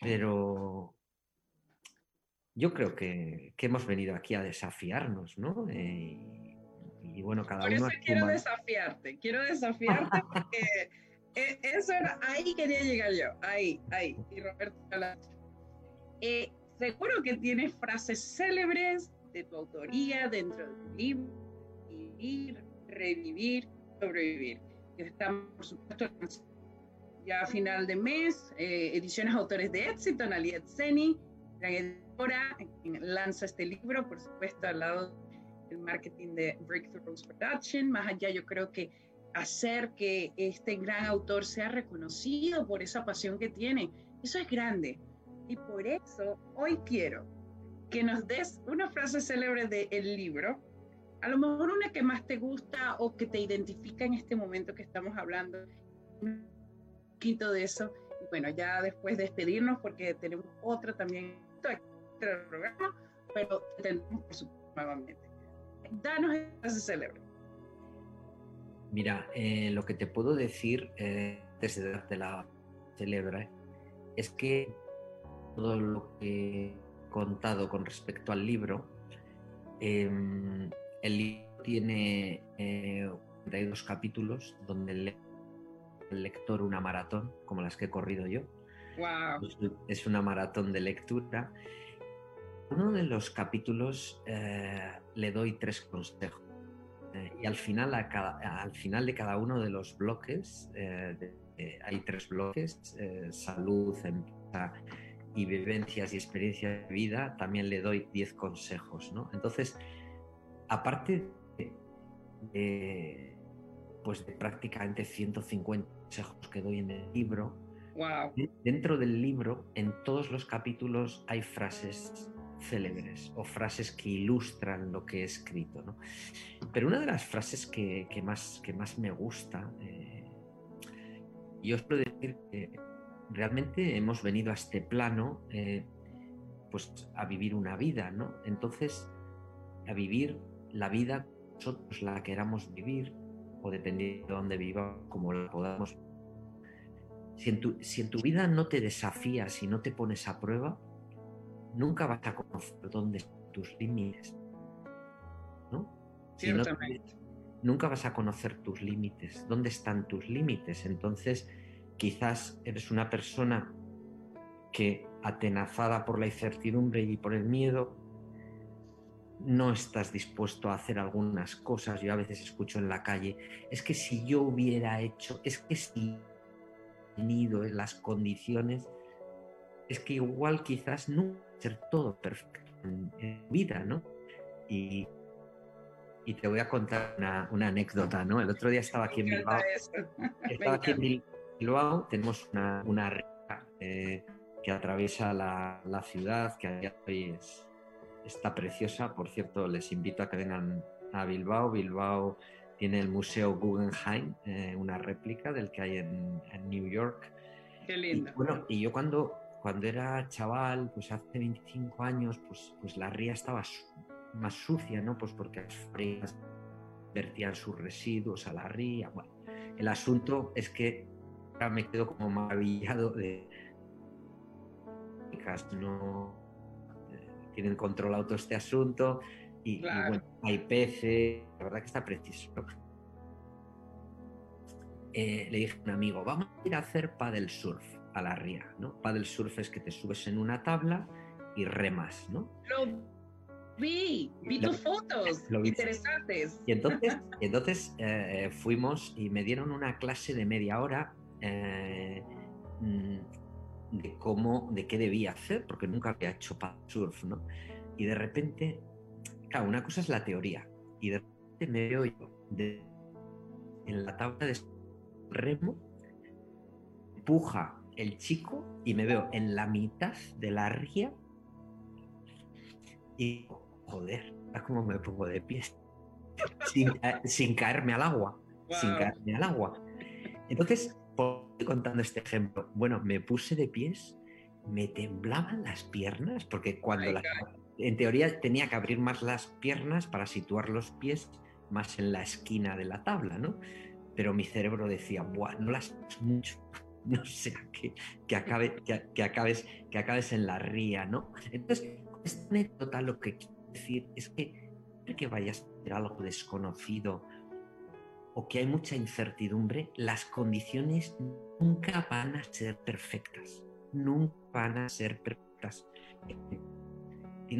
pero yo creo que, hemos venido aquí a desafiarnos, ¿no? Eh, y, bueno, cada Por uno... eso quiero desafiarte, quiero desafiarte porque *laughs* e, eso era, ahí quería llegar yo, ahí, ahí. Y Roberto eh, seguro que tienes frases célebres de tu autoría dentro de tu libro, vivir, revivir, sobrevivir. Estamos, por supuesto, ya a final de mes, eh, Ediciones Autores de Éxito, Naliet Seni, gran editora, lanza este libro, por supuesto, al lado del marketing de Breakthrough Production. Más allá, yo creo que hacer que este gran autor sea reconocido por esa pasión que tiene, eso es grande. Y por eso hoy quiero que nos des una frase célebre del libro, a lo mejor una que más te gusta o que te identifica en este momento que estamos hablando, un poquito de eso. Y bueno, ya después despedirnos porque tenemos otra también, otro programa, pero tenemos por supuesto nuevamente. Danos esa frase célebre. Mira, eh, lo que te puedo decir eh, desde darte la célebre es que todo lo que he contado con respecto al libro. Em, el libro tiene eh, 32 capítulos donde lee el lector una maratón, como las que he corrido yo. Es una maratón de lectura. Uno de los capítulos eh, le doy tres consejos. Eh, y al final, al final de cada uno de los bloques, eh, hay tres bloques, salud, empresa y vivencias y experiencias de vida, también le doy 10 consejos, ¿no? Entonces, aparte de, pues de prácticamente 150 consejos que doy en el libro, dentro del libro, en todos los capítulos hay frases célebres o frases que ilustran lo que he escrito, ¿no? Pero una de las frases que, más, que más me gusta, eh, y os puedo decir que realmente hemos venido a este plano eh, pues a vivir una vida, ¿no? Entonces, a vivir la vida nosotros la queramos vivir o dependiendo de dónde vivamos, como la podamos. Si en, tu, si en tu vida no te desafías y no te pones a prueba, nunca vas a conocer dónde están tus límites. ¿no? Si no nunca vas a conocer tus límites, dónde están tus límites. Entonces, quizás eres una persona que, atenazada por la incertidumbre y por el miedo, no estás dispuesto a hacer algunas cosas. Yo a veces escucho en la calle, es que si yo hubiera hecho, es que si tenido las condiciones, es que igual quizás no ser todo perfecto en, vida, ¿no? Y, y, te voy a contar una, una, anécdota, ¿no? El otro día estaba aquí en Bilbao. *laughs* Estaba aquí en Bilbao, tenemos una, una eh, que atraviesa la, la ciudad, que hoy es, está preciosa. Por cierto, les invito a que vengan a Bilbao. Bilbao tiene el Museo Guggenheim, eh, una réplica del que hay en, New York. Qué lindo. Y, bueno, y yo cuando, cuando era chaval, pues hace 25 años, pues, pues la ría estaba más sucia, ¿no? Pues porque las frías vertían sus residuos a la ría. Bueno, el asunto es que me quedo como maravillado de no tienen controlado todo este asunto y, bueno, hay peces, la verdad que está preciso. Eh, le dije a un amigo, vamos a ir a hacer paddle surf a la ría, ¿no? Paddle surf es que te subes en una tabla y remas, ¿no? Lo vi, vi tus fotos interesantes. Y entonces, *laughs* entonces eh, fuimos y me dieron una clase de media hora eh, mm, de cómo, de qué debía hacer, porque nunca había hecho surf, ¿no? Y de repente, claro, una cosa es la teoría, y de repente me veo yo en la tabla de remo, empuja el chico y me veo en la mitad de la ría y joder, como me pongo de pie sin, caerme al agua, sin caerme al agua. Entonces, contando este ejemplo? Bueno, me puse de pies, me temblaban las piernas, porque cuando en teoría tenía que abrir más las piernas para situar los pies más en la esquina de la tabla, ¿no? Pero mi cerebro decía, Buah, no las mucho, *laughs* no sea que, que, acabe, que, acabes, que acabes en la ría, ¿no? Entonces, esta anécdota lo que quiero decir es que que vayas a hacer algo desconocido o que hay mucha incertidumbre, las condiciones nunca van a ser perfectas. Nunca van a ser perfectas.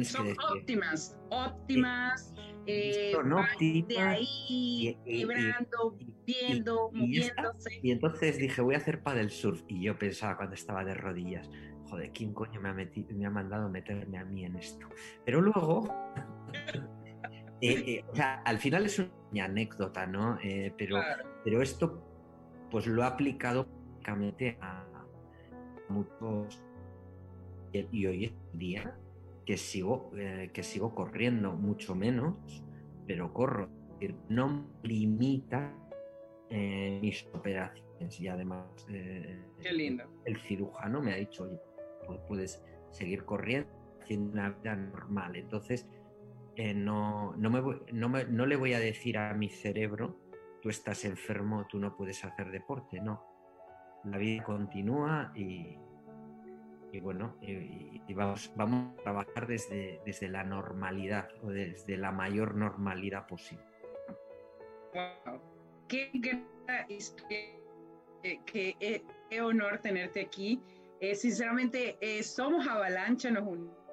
Son óptimas, óptimas. Eh, son óptimas. De ahí, vibrando, viendo, moviéndose. Y, entonces dije, voy a hacer paddle surf. Y yo pensaba cuando estaba de rodillas, joder, ¿quién coño me ha, metido, me ha mandado meterme a mí en esto? Pero luego Eh, eh, o sea, al final es una anécdota, ¿no? Eh, pero, pero esto, pues lo ha aplicado prácticamente a muchos. Y hoy en día, que sigo, que sigo corriendo mucho menos, pero corro. No limita mis operaciones y además Qué lindo. el cirujano me ha dicho, oye, pues puedes seguir corriendo haciendo una vida normal. Entonces, eh, no, no, me no, me, no, le voy a decir a mi cerebro, tú estás enfermo, tú no puedes hacer deporte, no. La vida continúa y, y bueno, y, vamos, vamos a trabajar desde, desde la normalidad o desde la mayor normalidad posible. Qué, qué, qué, honor tenerte aquí. Eh, sinceramente, eh, somos Avalancha, nos unimos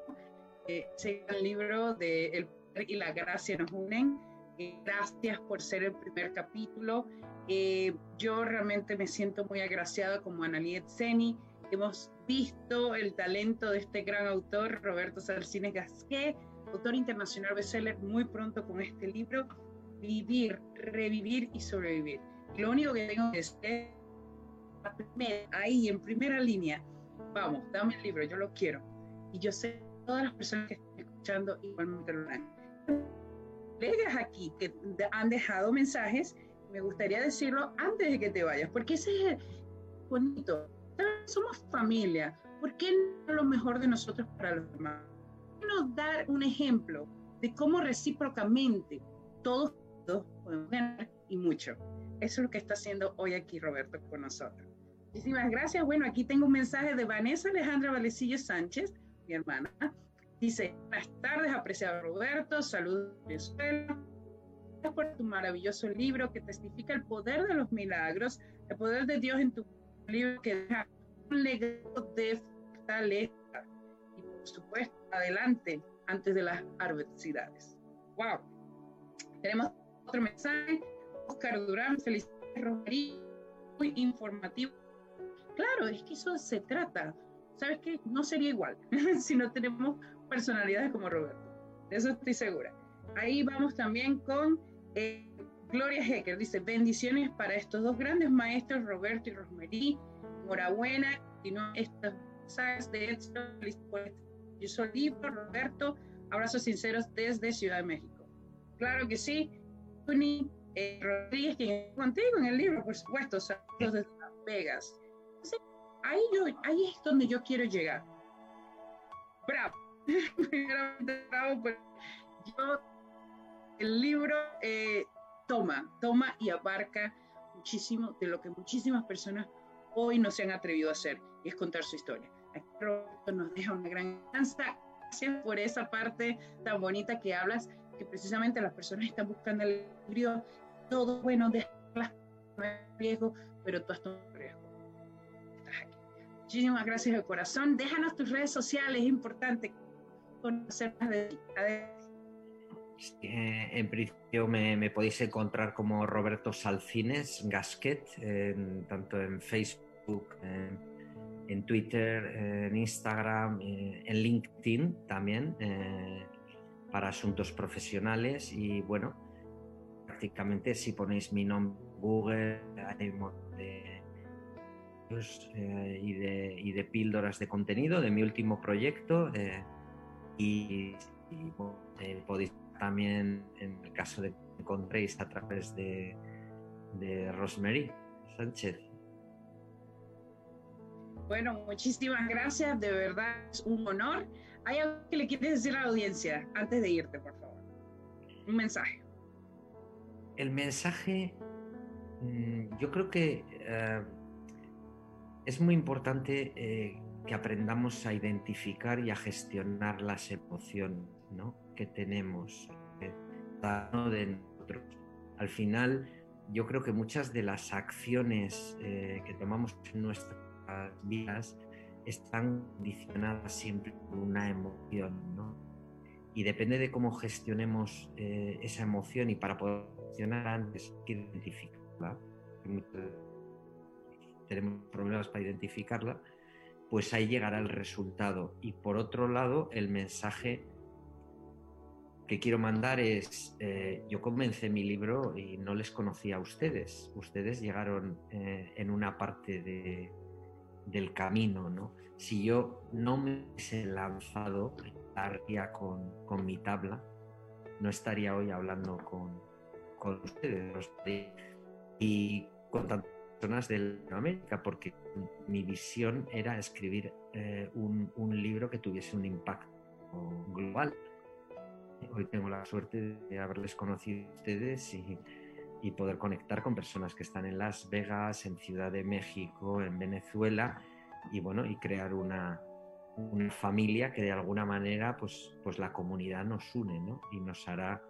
eh, el libro de El Poder y la Gracia nos unen. Eh, gracias por ser el primer capítulo. Eh, yo realmente me siento muy agraciada como Analiet Seni. Hemos visto el talento de este gran autor, Roberto Salcines Gasquet, autor internacional bestseller, muy pronto con este libro, Vivir, Revivir y Sobrevivir. Lo único que tengo que decir ahí en primera línea, vamos, dame el libro, yo lo quiero. Y yo sé todas las personas que están escuchando igualmente lo harán. Colegas aquí que han dejado mensajes, me gustaría decirlo antes de que te vayas, porque ese es bonito. Somos familia. ¿Por qué no lo mejor de nosotros para los demás? nos dar un ejemplo de cómo recíprocamente todos, todos podemos ganar y mucho? Eso es lo que está haciendo hoy aquí Roberto con nosotros. Muchísimas gracias. Bueno, aquí tengo un mensaje de Vanessa Alejandra Valecillo Sánchez, mi hermana. Dice, buenas tardes, apreciado Roberto, saludos Venezuela. Por tu maravilloso libro que testifica el poder de los milagros, el poder de Dios en tu libro que deja un legado de fortaleza y por supuesto adelante antes de las adversidades. Wow. Tenemos otro mensaje. Oscar Durán, felicidades Romería, muy informativo Claro, es que eso se trata. ¿Sabes qué? No sería igual *laughs* si no tenemos personalidades como Roberto. De eso estoy segura. Ahí vamos también con eh, Gloria Hecker. Dice, bendiciones para estos dos grandes maestros, Roberto y Rosmery. Enhorabuena. Y no estas de éxito. Yo soy libro, Roberto. Abrazos sinceros desde Ciudad de México. Claro que sí. Tony eh, Rodríguez, quien contigo en el libro, por supuesto. Saludos desde Las Vegas ahí, es donde yo quiero llegar. Bravo. *laughs* bravo, yo, el libro eh, toma, toma y abarca muchísimo de lo que muchísimas personas hoy no se han atrevido a hacer, y es contar su historia. Aquí nos deja una gran Gracias por esa parte tan bonita que hablas, que precisamente las personas están buscando el libro, todo bueno, de riesgo, pero tú has tomado riesgo. Muchísimas gracias de corazón. Déjanos tus redes sociales, es importante conocer más de ti. en principio me, podéis encontrar como Roberto Salcines Gasquet, tanto en Facebook, en, Twitter, en Instagram, eh, en LinkedIn también, eh, para asuntos profesionales. Y bueno, prácticamente si ponéis mi nombre en Google, hay de eh, y, de, píldoras de contenido de mi último proyecto. Eh, y, eh, podéis también, en el caso de que encontréis a través de, de Rosemary Sánchez. Bueno, muchísimas gracias, de verdad es un honor. ¿Hay algo que le quieres decir a la audiencia antes de irte, por favor? Un mensaje. El mensaje, mm, yo creo que es muy importante eh, que aprendamos a identificar y a gestionar las emociones que tenemos eh, de nosotros. Al final, yo creo que muchas de las acciones eh, que tomamos en nuestras vidas están condicionadas siempre por una emoción, ¿no? Y depende de cómo gestionemos esa emoción y para poder gestionar antes hay que identificarla tenemos problemas para identificarla, pues ahí llegará el resultado. Y por otro lado, el mensaje que quiero mandar es, eh, yo comencé mi libro y no les conocía a ustedes. Ustedes llegaron eh, en una parte de, del camino, ¿no? Si yo no me hubiese lanzado, estaría con, con mi tabla, no estaría hoy hablando con, con ustedes. Y con tanto de Latinoamérica, porque mi visión era escribir eh, un, un, libro que tuviese un impacto global. Hoy tengo la suerte de haberles conocido a ustedes y, y, poder conectar con personas que están en Las Vegas, en Ciudad de México, en Venezuela, y bueno, y crear una, una familia que de alguna manera pues, pues la comunidad nos une ¿no? y nos hará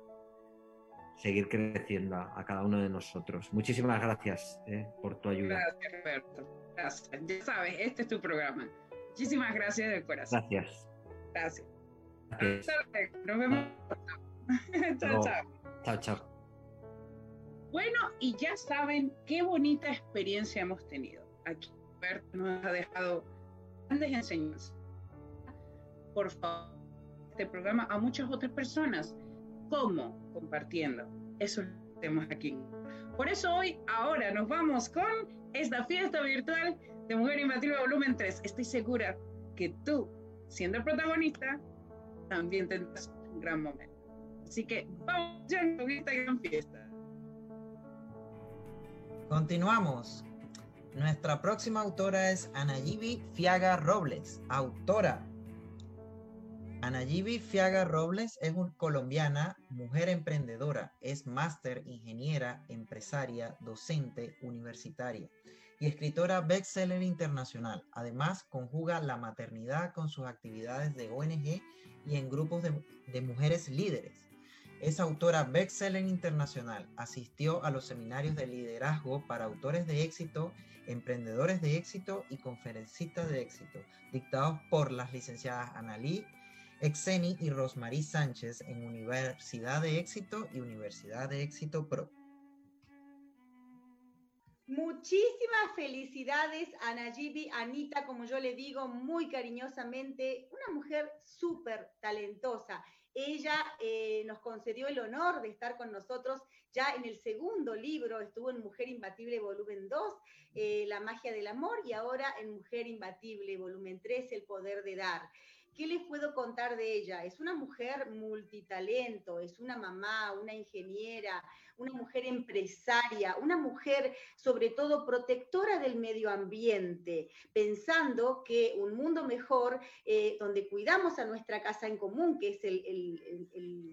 seguir creciendo a, cada uno de nosotros. Muchísimas gracias eh, por tu ayuda. Gracias, Roberto. Gracias. Ya sabes, este es tu programa. Muchísimas gracias de corazón. Gracias. Gracias. Nos vemos. chao, chao. Chao, chao. Bueno, y ya saben qué bonita experiencia hemos tenido. Aquí Roberto nos ha dejado grandes enseñanzas. Por favor, este programa a muchas otras personas ¿Cómo? Compartiendo. Eso lo hacemos aquí. Por eso hoy, ahora nos vamos con esta fiesta virtual de Mujer Imbatible Volumen 3. Estoy segura que tú, siendo el protagonista, también tendrás un gran momento. Así que vamos a esta gran fiesta. Continuamos. Nuestra próxima autora es Anayibi Fiaga Robles, autora Anayibi Fiaga Robles es una colombiana, mujer emprendedora, es máster ingeniera, empresaria, docente, universitaria y escritora bestseller internacional. Además, conjuga la maternidad con sus actividades de ONG y en grupos de, de mujeres líderes. Es autora bestseller internacional. Asistió a los seminarios de liderazgo para autores de éxito, emprendedores de éxito y conferencistas de éxito, dictados por las licenciadas Analí Exeni y Rosmarie Sánchez en Universidad de Éxito y Universidad de Éxito Pro. Muchísimas felicidades a Nayibi, Anita, como yo le digo muy cariñosamente, una mujer súper talentosa. Ella eh, nos concedió el honor de estar con nosotros ya en el segundo libro, estuvo en Mujer Imbatible volumen 2, eh, La magia del amor, y ahora en Mujer Imbatible volumen 3, El poder de dar. ¿Qué les puedo contar de ella? Es una mujer multitalento, es una mamá, una ingeniera, una mujer empresaria, una mujer sobre todo protectora del medio ambiente, pensando que un mundo mejor, eh, donde cuidamos a nuestra casa en común, que es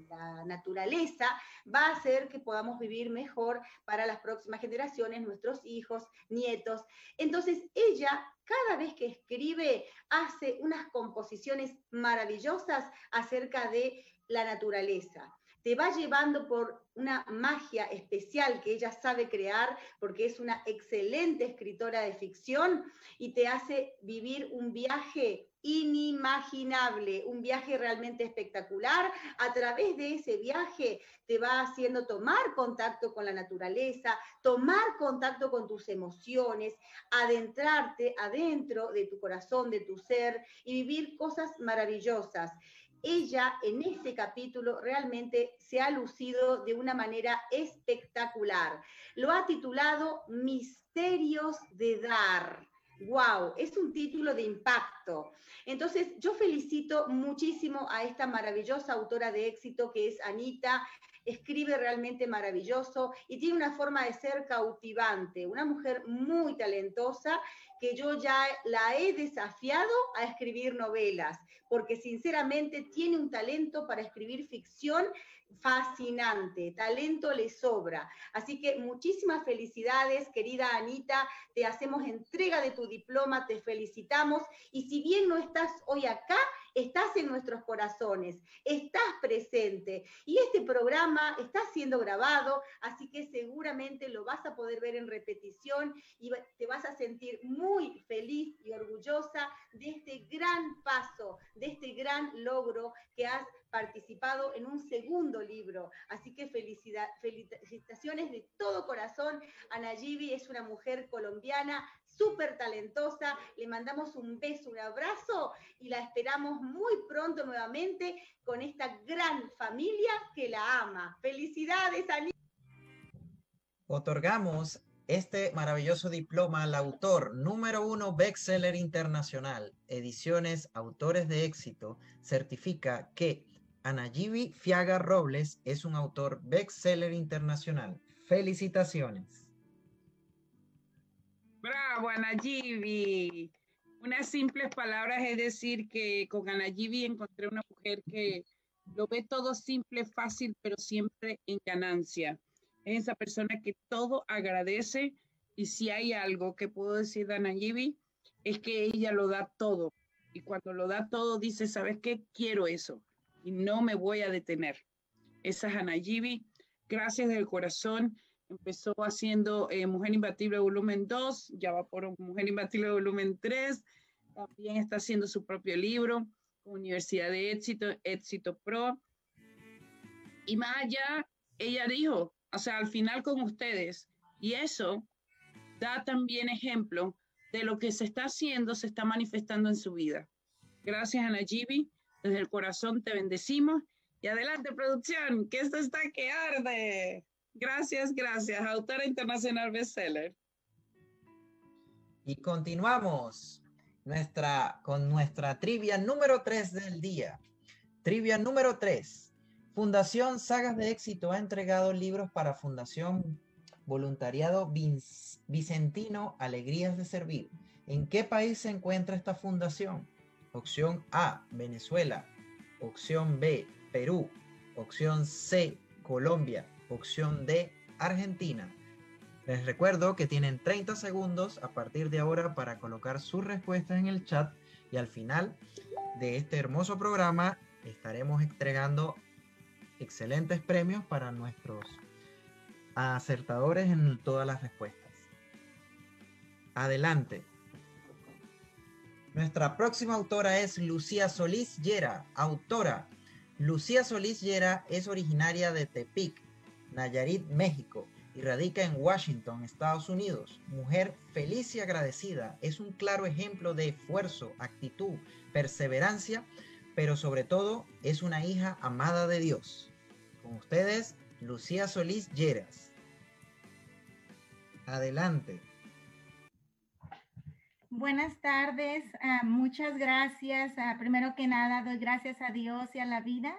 la naturaleza, va a hacer que podamos vivir mejor para las próximas generaciones, nuestros hijos, nietos. Entonces, ella cada vez que escribe hace unas composiciones maravillosas acerca de la naturaleza. Te va llevando por una magia especial que ella sabe crear porque es una excelente escritora de ficción y te hace vivir un viaje inimaginable, un viaje realmente espectacular. A través de ese viaje te va haciendo tomar contacto con la naturaleza, tomar contacto con tus emociones, adentrarte adentro de tu corazón, de tu ser y vivir cosas maravillosas ella en ese capítulo realmente se ha lucido de una manera espectacular. Lo ha titulado Misterios de Dar. ¡Wow! Es un título de impacto. Entonces, yo felicito muchísimo a esta maravillosa autora de éxito que es Anita. Escribe realmente maravilloso y tiene una forma de ser cautivante. Una mujer muy talentosa que yo ya la he desafiado a escribir novelas, porque sinceramente tiene un talento para escribir ficción fascinante, talento le sobra. Así que muchísimas felicidades, querida Anita, te hacemos entrega de tu diploma, te felicitamos y si bien no estás hoy acá, estás en nuestros corazones, estás presente y este programa está siendo grabado, así que seguramente lo vas a poder ver en repetición y te vas a sentir muy feliz y orgullosa de este gran paso, de este gran logro que has participado en un segundo libro. Así que felicitaciones de todo corazón. Ana Nayibi es una mujer colombiana súper talentosa. Le mandamos un beso, un abrazo y la esperamos muy pronto nuevamente con esta gran familia que la ama. Felicidades, Ani. Otorgamos este maravilloso diploma al autor número uno bestseller internacional, ediciones Autores de Éxito, certifica que Anayibi Fiaga Robles es un autor bestseller internacional. Felicitaciones. Bravo, Anayibi. Unas simples palabras es decir que con Anayibi encontré una mujer que lo ve todo simple, fácil, pero siempre en ganancia. Es esa persona que todo agradece y si hay algo que puedo decir de Anayibi es que ella lo da todo. Y cuando lo da todo dice, ¿sabes qué? Quiero eso y no me voy a detener. Esa es Anayibi. Gracias del corazón. Empezó haciendo eh, Mujer Imbatible Volumen 2, ya va por Mujer Imbatible Volumen 3. También está haciendo su propio libro, Universidad de Éxito, Éxito Pro. Y más allá, ella dijo, o sea, al final con ustedes. Y eso da también ejemplo de lo que se está haciendo, se está manifestando en su vida. Gracias, Anayibi. Desde el corazón te bendecimos. Y adelante, producción, que esto está que arde. Gracias, gracias. Autora internacional bestseller. Y continuamos nuestra, con nuestra trivia número 3 del día. Trivia número 3. Fundación Sagas de Éxito ha entregado libros para Fundación Voluntariado Vicentino Alegrías de Servir. ¿En qué país se encuentra esta fundación? Opción A, Venezuela. Opción B, Perú. Opción C, Colombia. Opción D, Argentina. Les recuerdo que tienen 30 segundos a partir de ahora para colocar sus respuestas en el chat y al final de este hermoso programa estaremos entregando excelentes premios para nuestros acertadores en todas las respuestas. Adelante. Nuestra próxima autora es Lucía Solís Llera, autora. Lucía Solís Llera es originaria de Tepic, Nayarit, México y radica en Washington, Estados Unidos. Mujer feliz y agradecida, es un claro ejemplo de esfuerzo, actitud, perseverancia, pero sobre todo es una hija amada de Dios. Con ustedes, Lucía Solís Lleras. Adelante. Buenas tardes, ah, muchas gracias. Ah, primero que nada, doy gracias a Dios y a la vida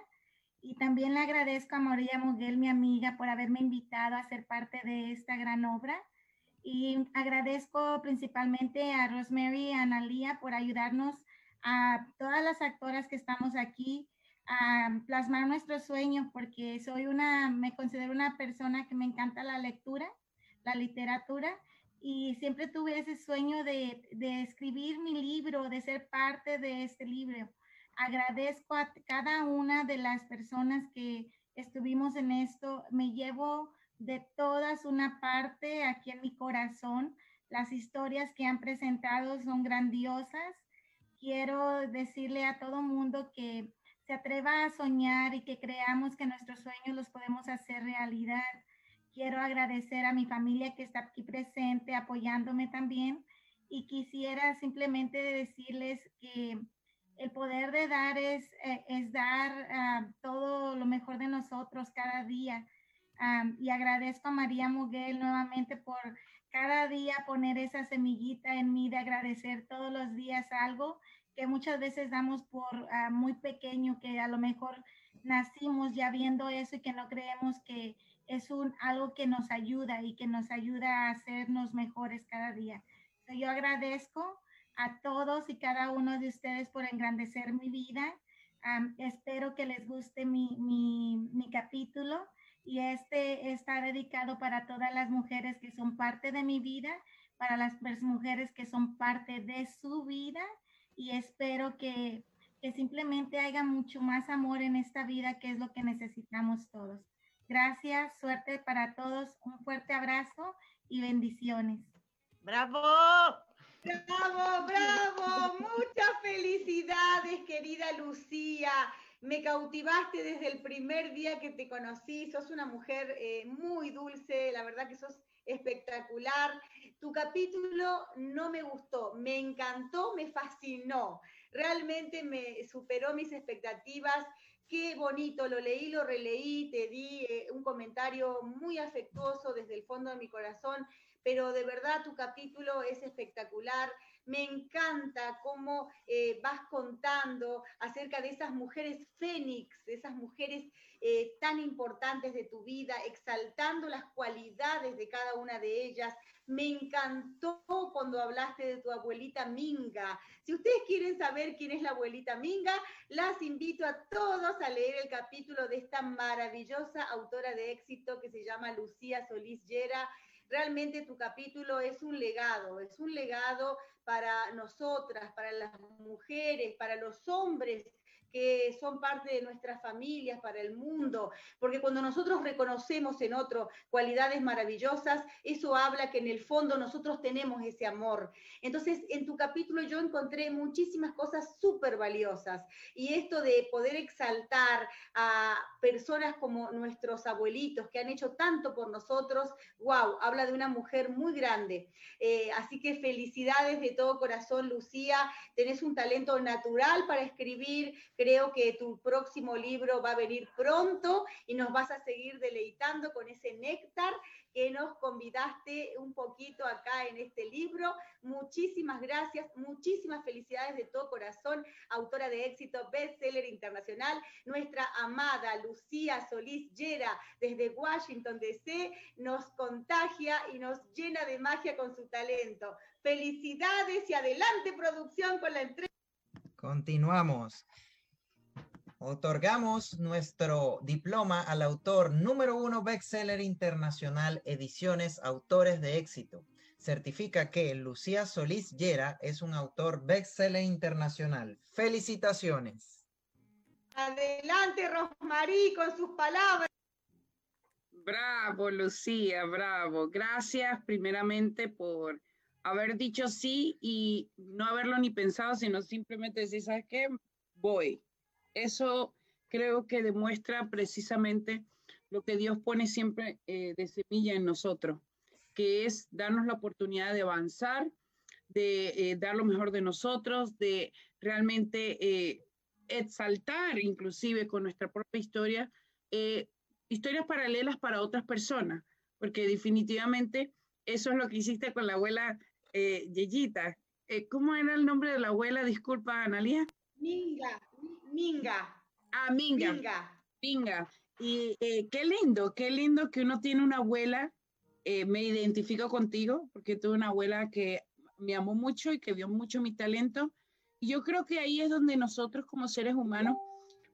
y también le agradezco a María Muguel, mi amiga, por haberme invitado a ser parte de esta gran obra. Y agradezco principalmente a Rosemary y a Analia por ayudarnos a todas las actoras que estamos aquí a plasmar nuestro sueño, porque soy una, me considero una persona que me encanta la lectura, la literatura, y siempre tuve ese sueño de, de escribir mi libro, de ser parte de este libro agradezco a cada una de las personas que estuvimos en esto. Me llevo de todas una parte aquí en mi corazón. Las historias que han presentado son grandiosas. Quiero decirle a todo mundo que se atreva a soñar y que creamos que nuestros sueños los podemos hacer realidad. Quiero agradecer a mi familia que está aquí presente apoyándome también y quisiera simplemente decirles que el poder de dar es, eh, es dar ah, todo lo mejor de nosotros cada día. y agradezco a María Muguel nuevamente por cada día poner esa semillita en mí de agradecer todos los días algo que muchas veces damos por ah, muy pequeño, que a lo mejor nacimos ya viendo eso y que no creemos que es un, algo que nos ayuda y que nos ayuda a hacernos mejores cada día. yo agradezco a todos y cada uno de ustedes por engrandecer mi vida. espero que les guste mi, mi, mi, capítulo y este está dedicado para todas las mujeres que son parte de mi vida, para las mujeres que son parte de su vida y espero que, que simplemente haya mucho más amor en esta vida que es lo que necesitamos todos. Gracias, suerte para todos, un fuerte abrazo y bendiciones. ¡Bravo! Bravo, bravo, muchas felicidades, querida Lucía. Me cautivaste desde el primer día que te conocí. Sos una mujer eh, muy dulce, la verdad que sos espectacular. Tu capítulo no me gustó, me encantó, me fascinó. Realmente me superó mis expectativas. Qué bonito, lo leí, lo releí, te di eh, un comentario muy afectuoso desde el fondo de mi corazón pero de verdad tu capítulo es espectacular. Me encanta cómo eh, vas contando acerca de esas mujeres fénix, esas mujeres eh, tan importantes de tu vida, exaltando las cualidades de cada una de ellas. Me encantó cuando hablaste de tu abuelita Minga. Si ustedes quieren saber quién es la abuelita Minga, las invito a todos a leer el capítulo de esta maravillosa autora de éxito que se llama Lucía Solís Llera realmente tu capítulo es un legado, es un legado para nosotras, para las mujeres, para los hombres que son parte de nuestras familias, para el mundo, porque cuando nosotros reconocemos en otro cualidades maravillosas, eso habla que en el fondo nosotros tenemos ese amor. Entonces, en tu capítulo yo encontré muchísimas cosas súper valiosas y esto de poder exaltar a personas como nuestros abuelitos que han hecho tanto por nosotros, wow, habla de una mujer muy grande. Eh, así que felicidades de todo corazón, Lucía, tenés un talento natural para escribir Creo que tu próximo libro va a venir pronto y nos vas a seguir deleitando con ese néctar que nos convidaste un poquito acá en este libro. Muchísimas gracias, muchísimas felicidades de todo corazón, autora de éxito bestseller internacional, nuestra amada Lucía Solís Llera desde Washington DC nos contagia y nos llena de magia con su talento. Felicidades y adelante producción con la entrega. Continuamos. Otorgamos nuestro diploma al autor número uno bestseller internacional Ediciones Autores de Éxito. Certifica que Lucía Solís Llera es un autor bestseller internacional. Felicitaciones. Adelante, Rosmarí, con sus palabras. Bravo, Lucía, bravo. Gracias primeramente por haber dicho sí y no haberlo ni pensado, sino simplemente decir, ¿sabes qué? Voy. Eso creo que demuestra precisamente lo que Dios pone siempre eh, de semilla en nosotros, que es darnos la oportunidad de avanzar, de eh, dar lo mejor de nosotros, de realmente eh, exaltar inclusive con nuestra propia historia, historias paralelas para otras personas, porque definitivamente eso es lo que hiciste con la abuela Yeyita. ¿Cómo era el nombre de la abuela? Disculpa, Analia. Minga, Minga. Ah, Minga. Minga. Y eh, qué lindo, qué lindo que uno tiene una abuela. Eh, me identifico contigo porque tuve una abuela que me amó mucho y que vio mucho mi talento. Y yo creo que ahí es donde nosotros como seres humanos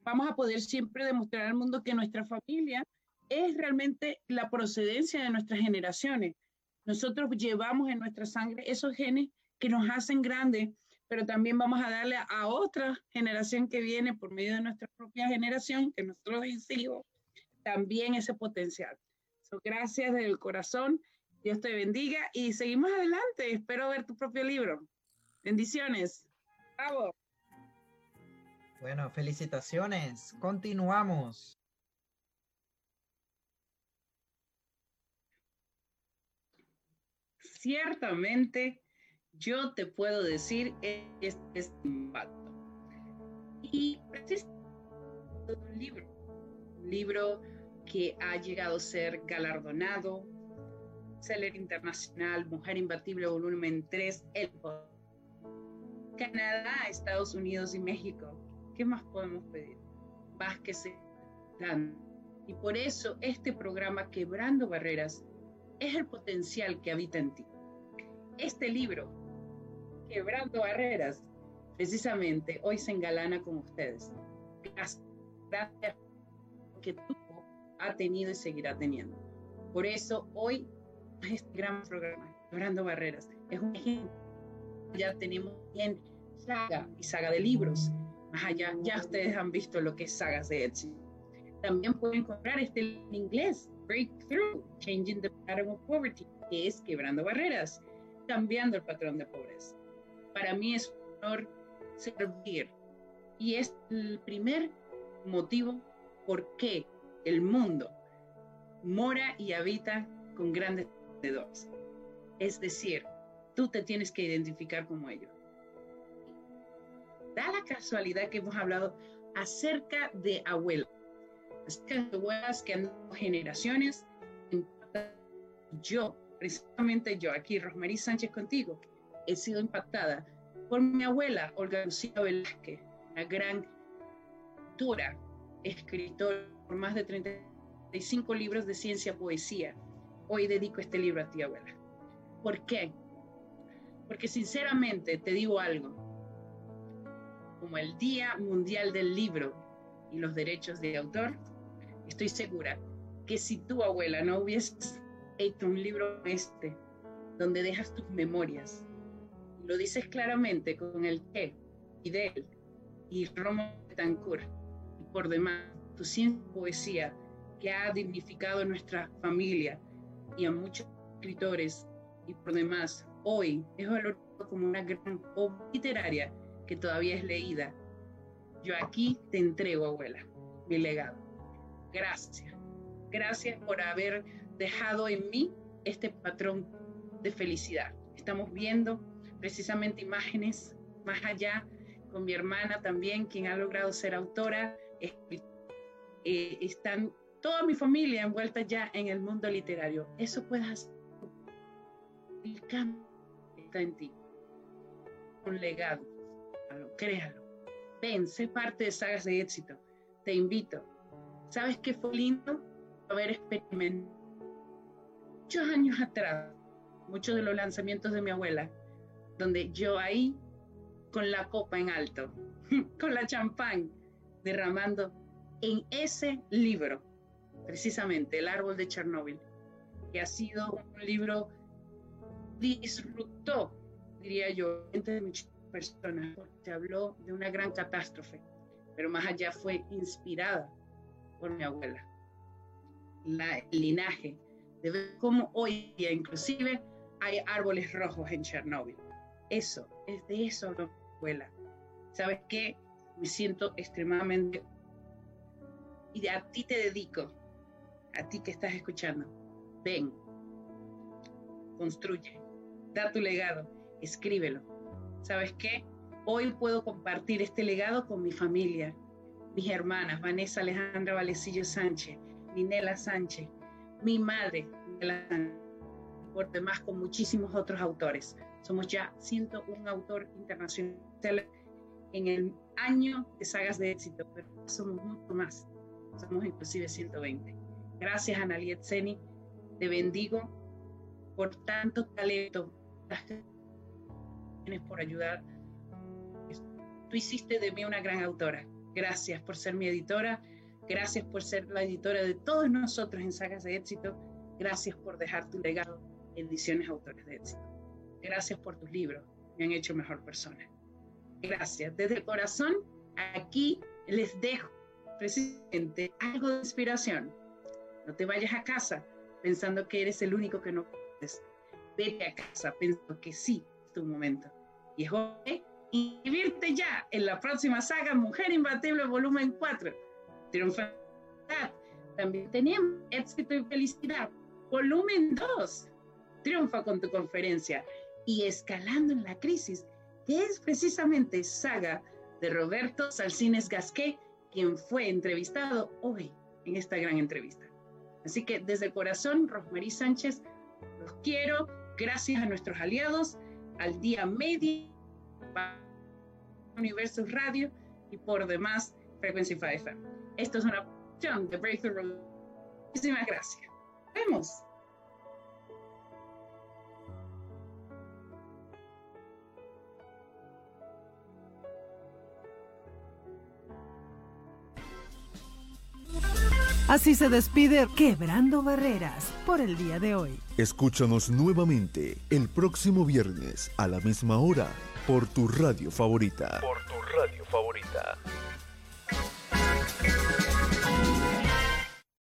vamos a poder siempre demostrar al mundo que nuestra familia es realmente la procedencia de nuestras generaciones. Nosotros llevamos en nuestra sangre esos genes que nos hacen grandes pero también vamos a darle a otra generación que viene por medio de nuestra propia generación, que nosotros hijos, también ese potencial. gracias del corazón, Dios te bendiga y seguimos adelante. Espero ver tu propio libro. Bendiciones. Bravo. Bueno, felicitaciones. Continuamos. Ciertamente yo te puedo decir este es impacto. Y un libro, un libro que ha llegado a ser galardonado, Seller Internacional, Mujer Imbatible, volumen 3, El Canadá, Estados Unidos y México. ¿Qué más podemos pedir? Más que se dan. Y por eso este programa Quebrando Barreras es el potencial que habita en ti. Este libro Quebrando Barreras, precisamente hoy se engalana con ustedes. Gracias, gracias que tú ha tenido y seguirá teniendo. Por eso hoy este gran programa, Quebrando Barreras, es un ejemplo. Ya tenemos bien saga y saga de libros. Más allá, ya ustedes han visto lo que es sagas de éxito. También pueden comprar este en inglés, Breakthrough, Changing the Pattern of Poverty, que es Quebrando Barreras, cambiando el patrón de pobreza para mí es un honor servir. Y es el primer motivo por qué el mundo mora y habita con grandes vendedores. Es decir, tú te tienes que identificar como ellos. Da la casualidad que hemos hablado acerca de abuelas, acerca de abuelas que han generaciones. Yo, precisamente yo, aquí, Rosmarie Sánchez contigo, he sido impactada por mi abuela, Olga Lucía Velázquez, una gran autora, escritora por más de 35 libros de ciencia poesía. Hoy dedico este libro a ti, abuela. ¿Por qué? Porque sinceramente te digo algo, como el Día Mundial del Libro y los Derechos de Autor, estoy segura que si tu abuela no hubiese hecho un libro este, donde dejas tus memorias, lo dices claramente con el que, Fidel y Romo Betancourt, y por demás, tu ciencia poesía que ha dignificado a nuestra familia y a muchos escritores, y por demás, hoy es valorado como una gran obra literaria que todavía es leída. Yo aquí te entrego, abuela, mi legado. Gracias. Gracias por haber dejado en mí este patrón de felicidad. Estamos viendo precisamente imágenes más allá, con mi hermana también, quien ha logrado ser autora. Eh, están toda mi familia envuelta ya en el mundo literario. Eso puedes hacer. El cambio está en ti. Un legado. Créalo. Ven, sé parte de sagas de éxito. Te invito. ¿Sabes qué fue lindo? Haber experimentado muchos años atrás, muchos de los lanzamientos de mi abuela, donde yo ahí con la copa en alto, *laughs* con la champán derramando en ese libro, precisamente El árbol de Chernóbil, que ha sido un libro disruptó, diría yo, entre muchas personas, porque habló de una gran catástrofe, pero más allá fue inspirada por mi abuela. La, el linaje, de ver cómo hoy día inclusive hay árboles rojos en Chernóbil. Eso, es de eso la abuela. ¿Sabes qué? Me siento extremadamente... Y a ti te dedico, a ti que estás escuchando. Ven, construye, da tu legado, escríbelo. ¿Sabes qué? Hoy puedo compartir este legado con mi familia, mis hermanas, Vanessa Alejandra Valecillo Sánchez, Ninela Sánchez, mi madre, por demás con muchísimos otros autores. Somos ya 101 autor internacional en el año de sagas de éxito, pero somos mucho más. Somos inclusive 120. Gracias, Analiet Seni. Te bendigo por tanto talento. Por ayudar. Tú hiciste de mí una gran autora. Gracias por ser mi editora. Gracias por ser la editora de todos nosotros en Sagas de Éxito. Gracias por dejar tu legado en Ediciones Autores de Éxito. Gracias por tus libros. Me han hecho mejor persona. Gracias. Desde el corazón, aquí les dejo precisamente algo de inspiración. No te vayas a casa pensando que eres el único que no puedes. Vete a casa pensando que sí es tu momento. Y es hoy inscribirte ya en la próxima saga Mujer Imbatible Volumen 4 triunfar. También tenemos éxito y felicidad. Volumen 2. Triunfa con tu conferencia. Y escalando en la crisis, que es precisamente saga de Roberto Salcines Gasqué, quien fue entrevistado hoy en esta gran entrevista. Así que desde el corazón, Rosmarie Sánchez, los quiero. Gracias a nuestros aliados, al día medio, Universo Radio y por demás, Frequency 5 FM. Esto es una opción de Breakthrough. Muchísimas gracias. Vemos. Así se despide Quebrando Barreras por el día de hoy. Escúchanos nuevamente el próximo viernes a la misma hora por tu radio favorita. Por tu radio favorita.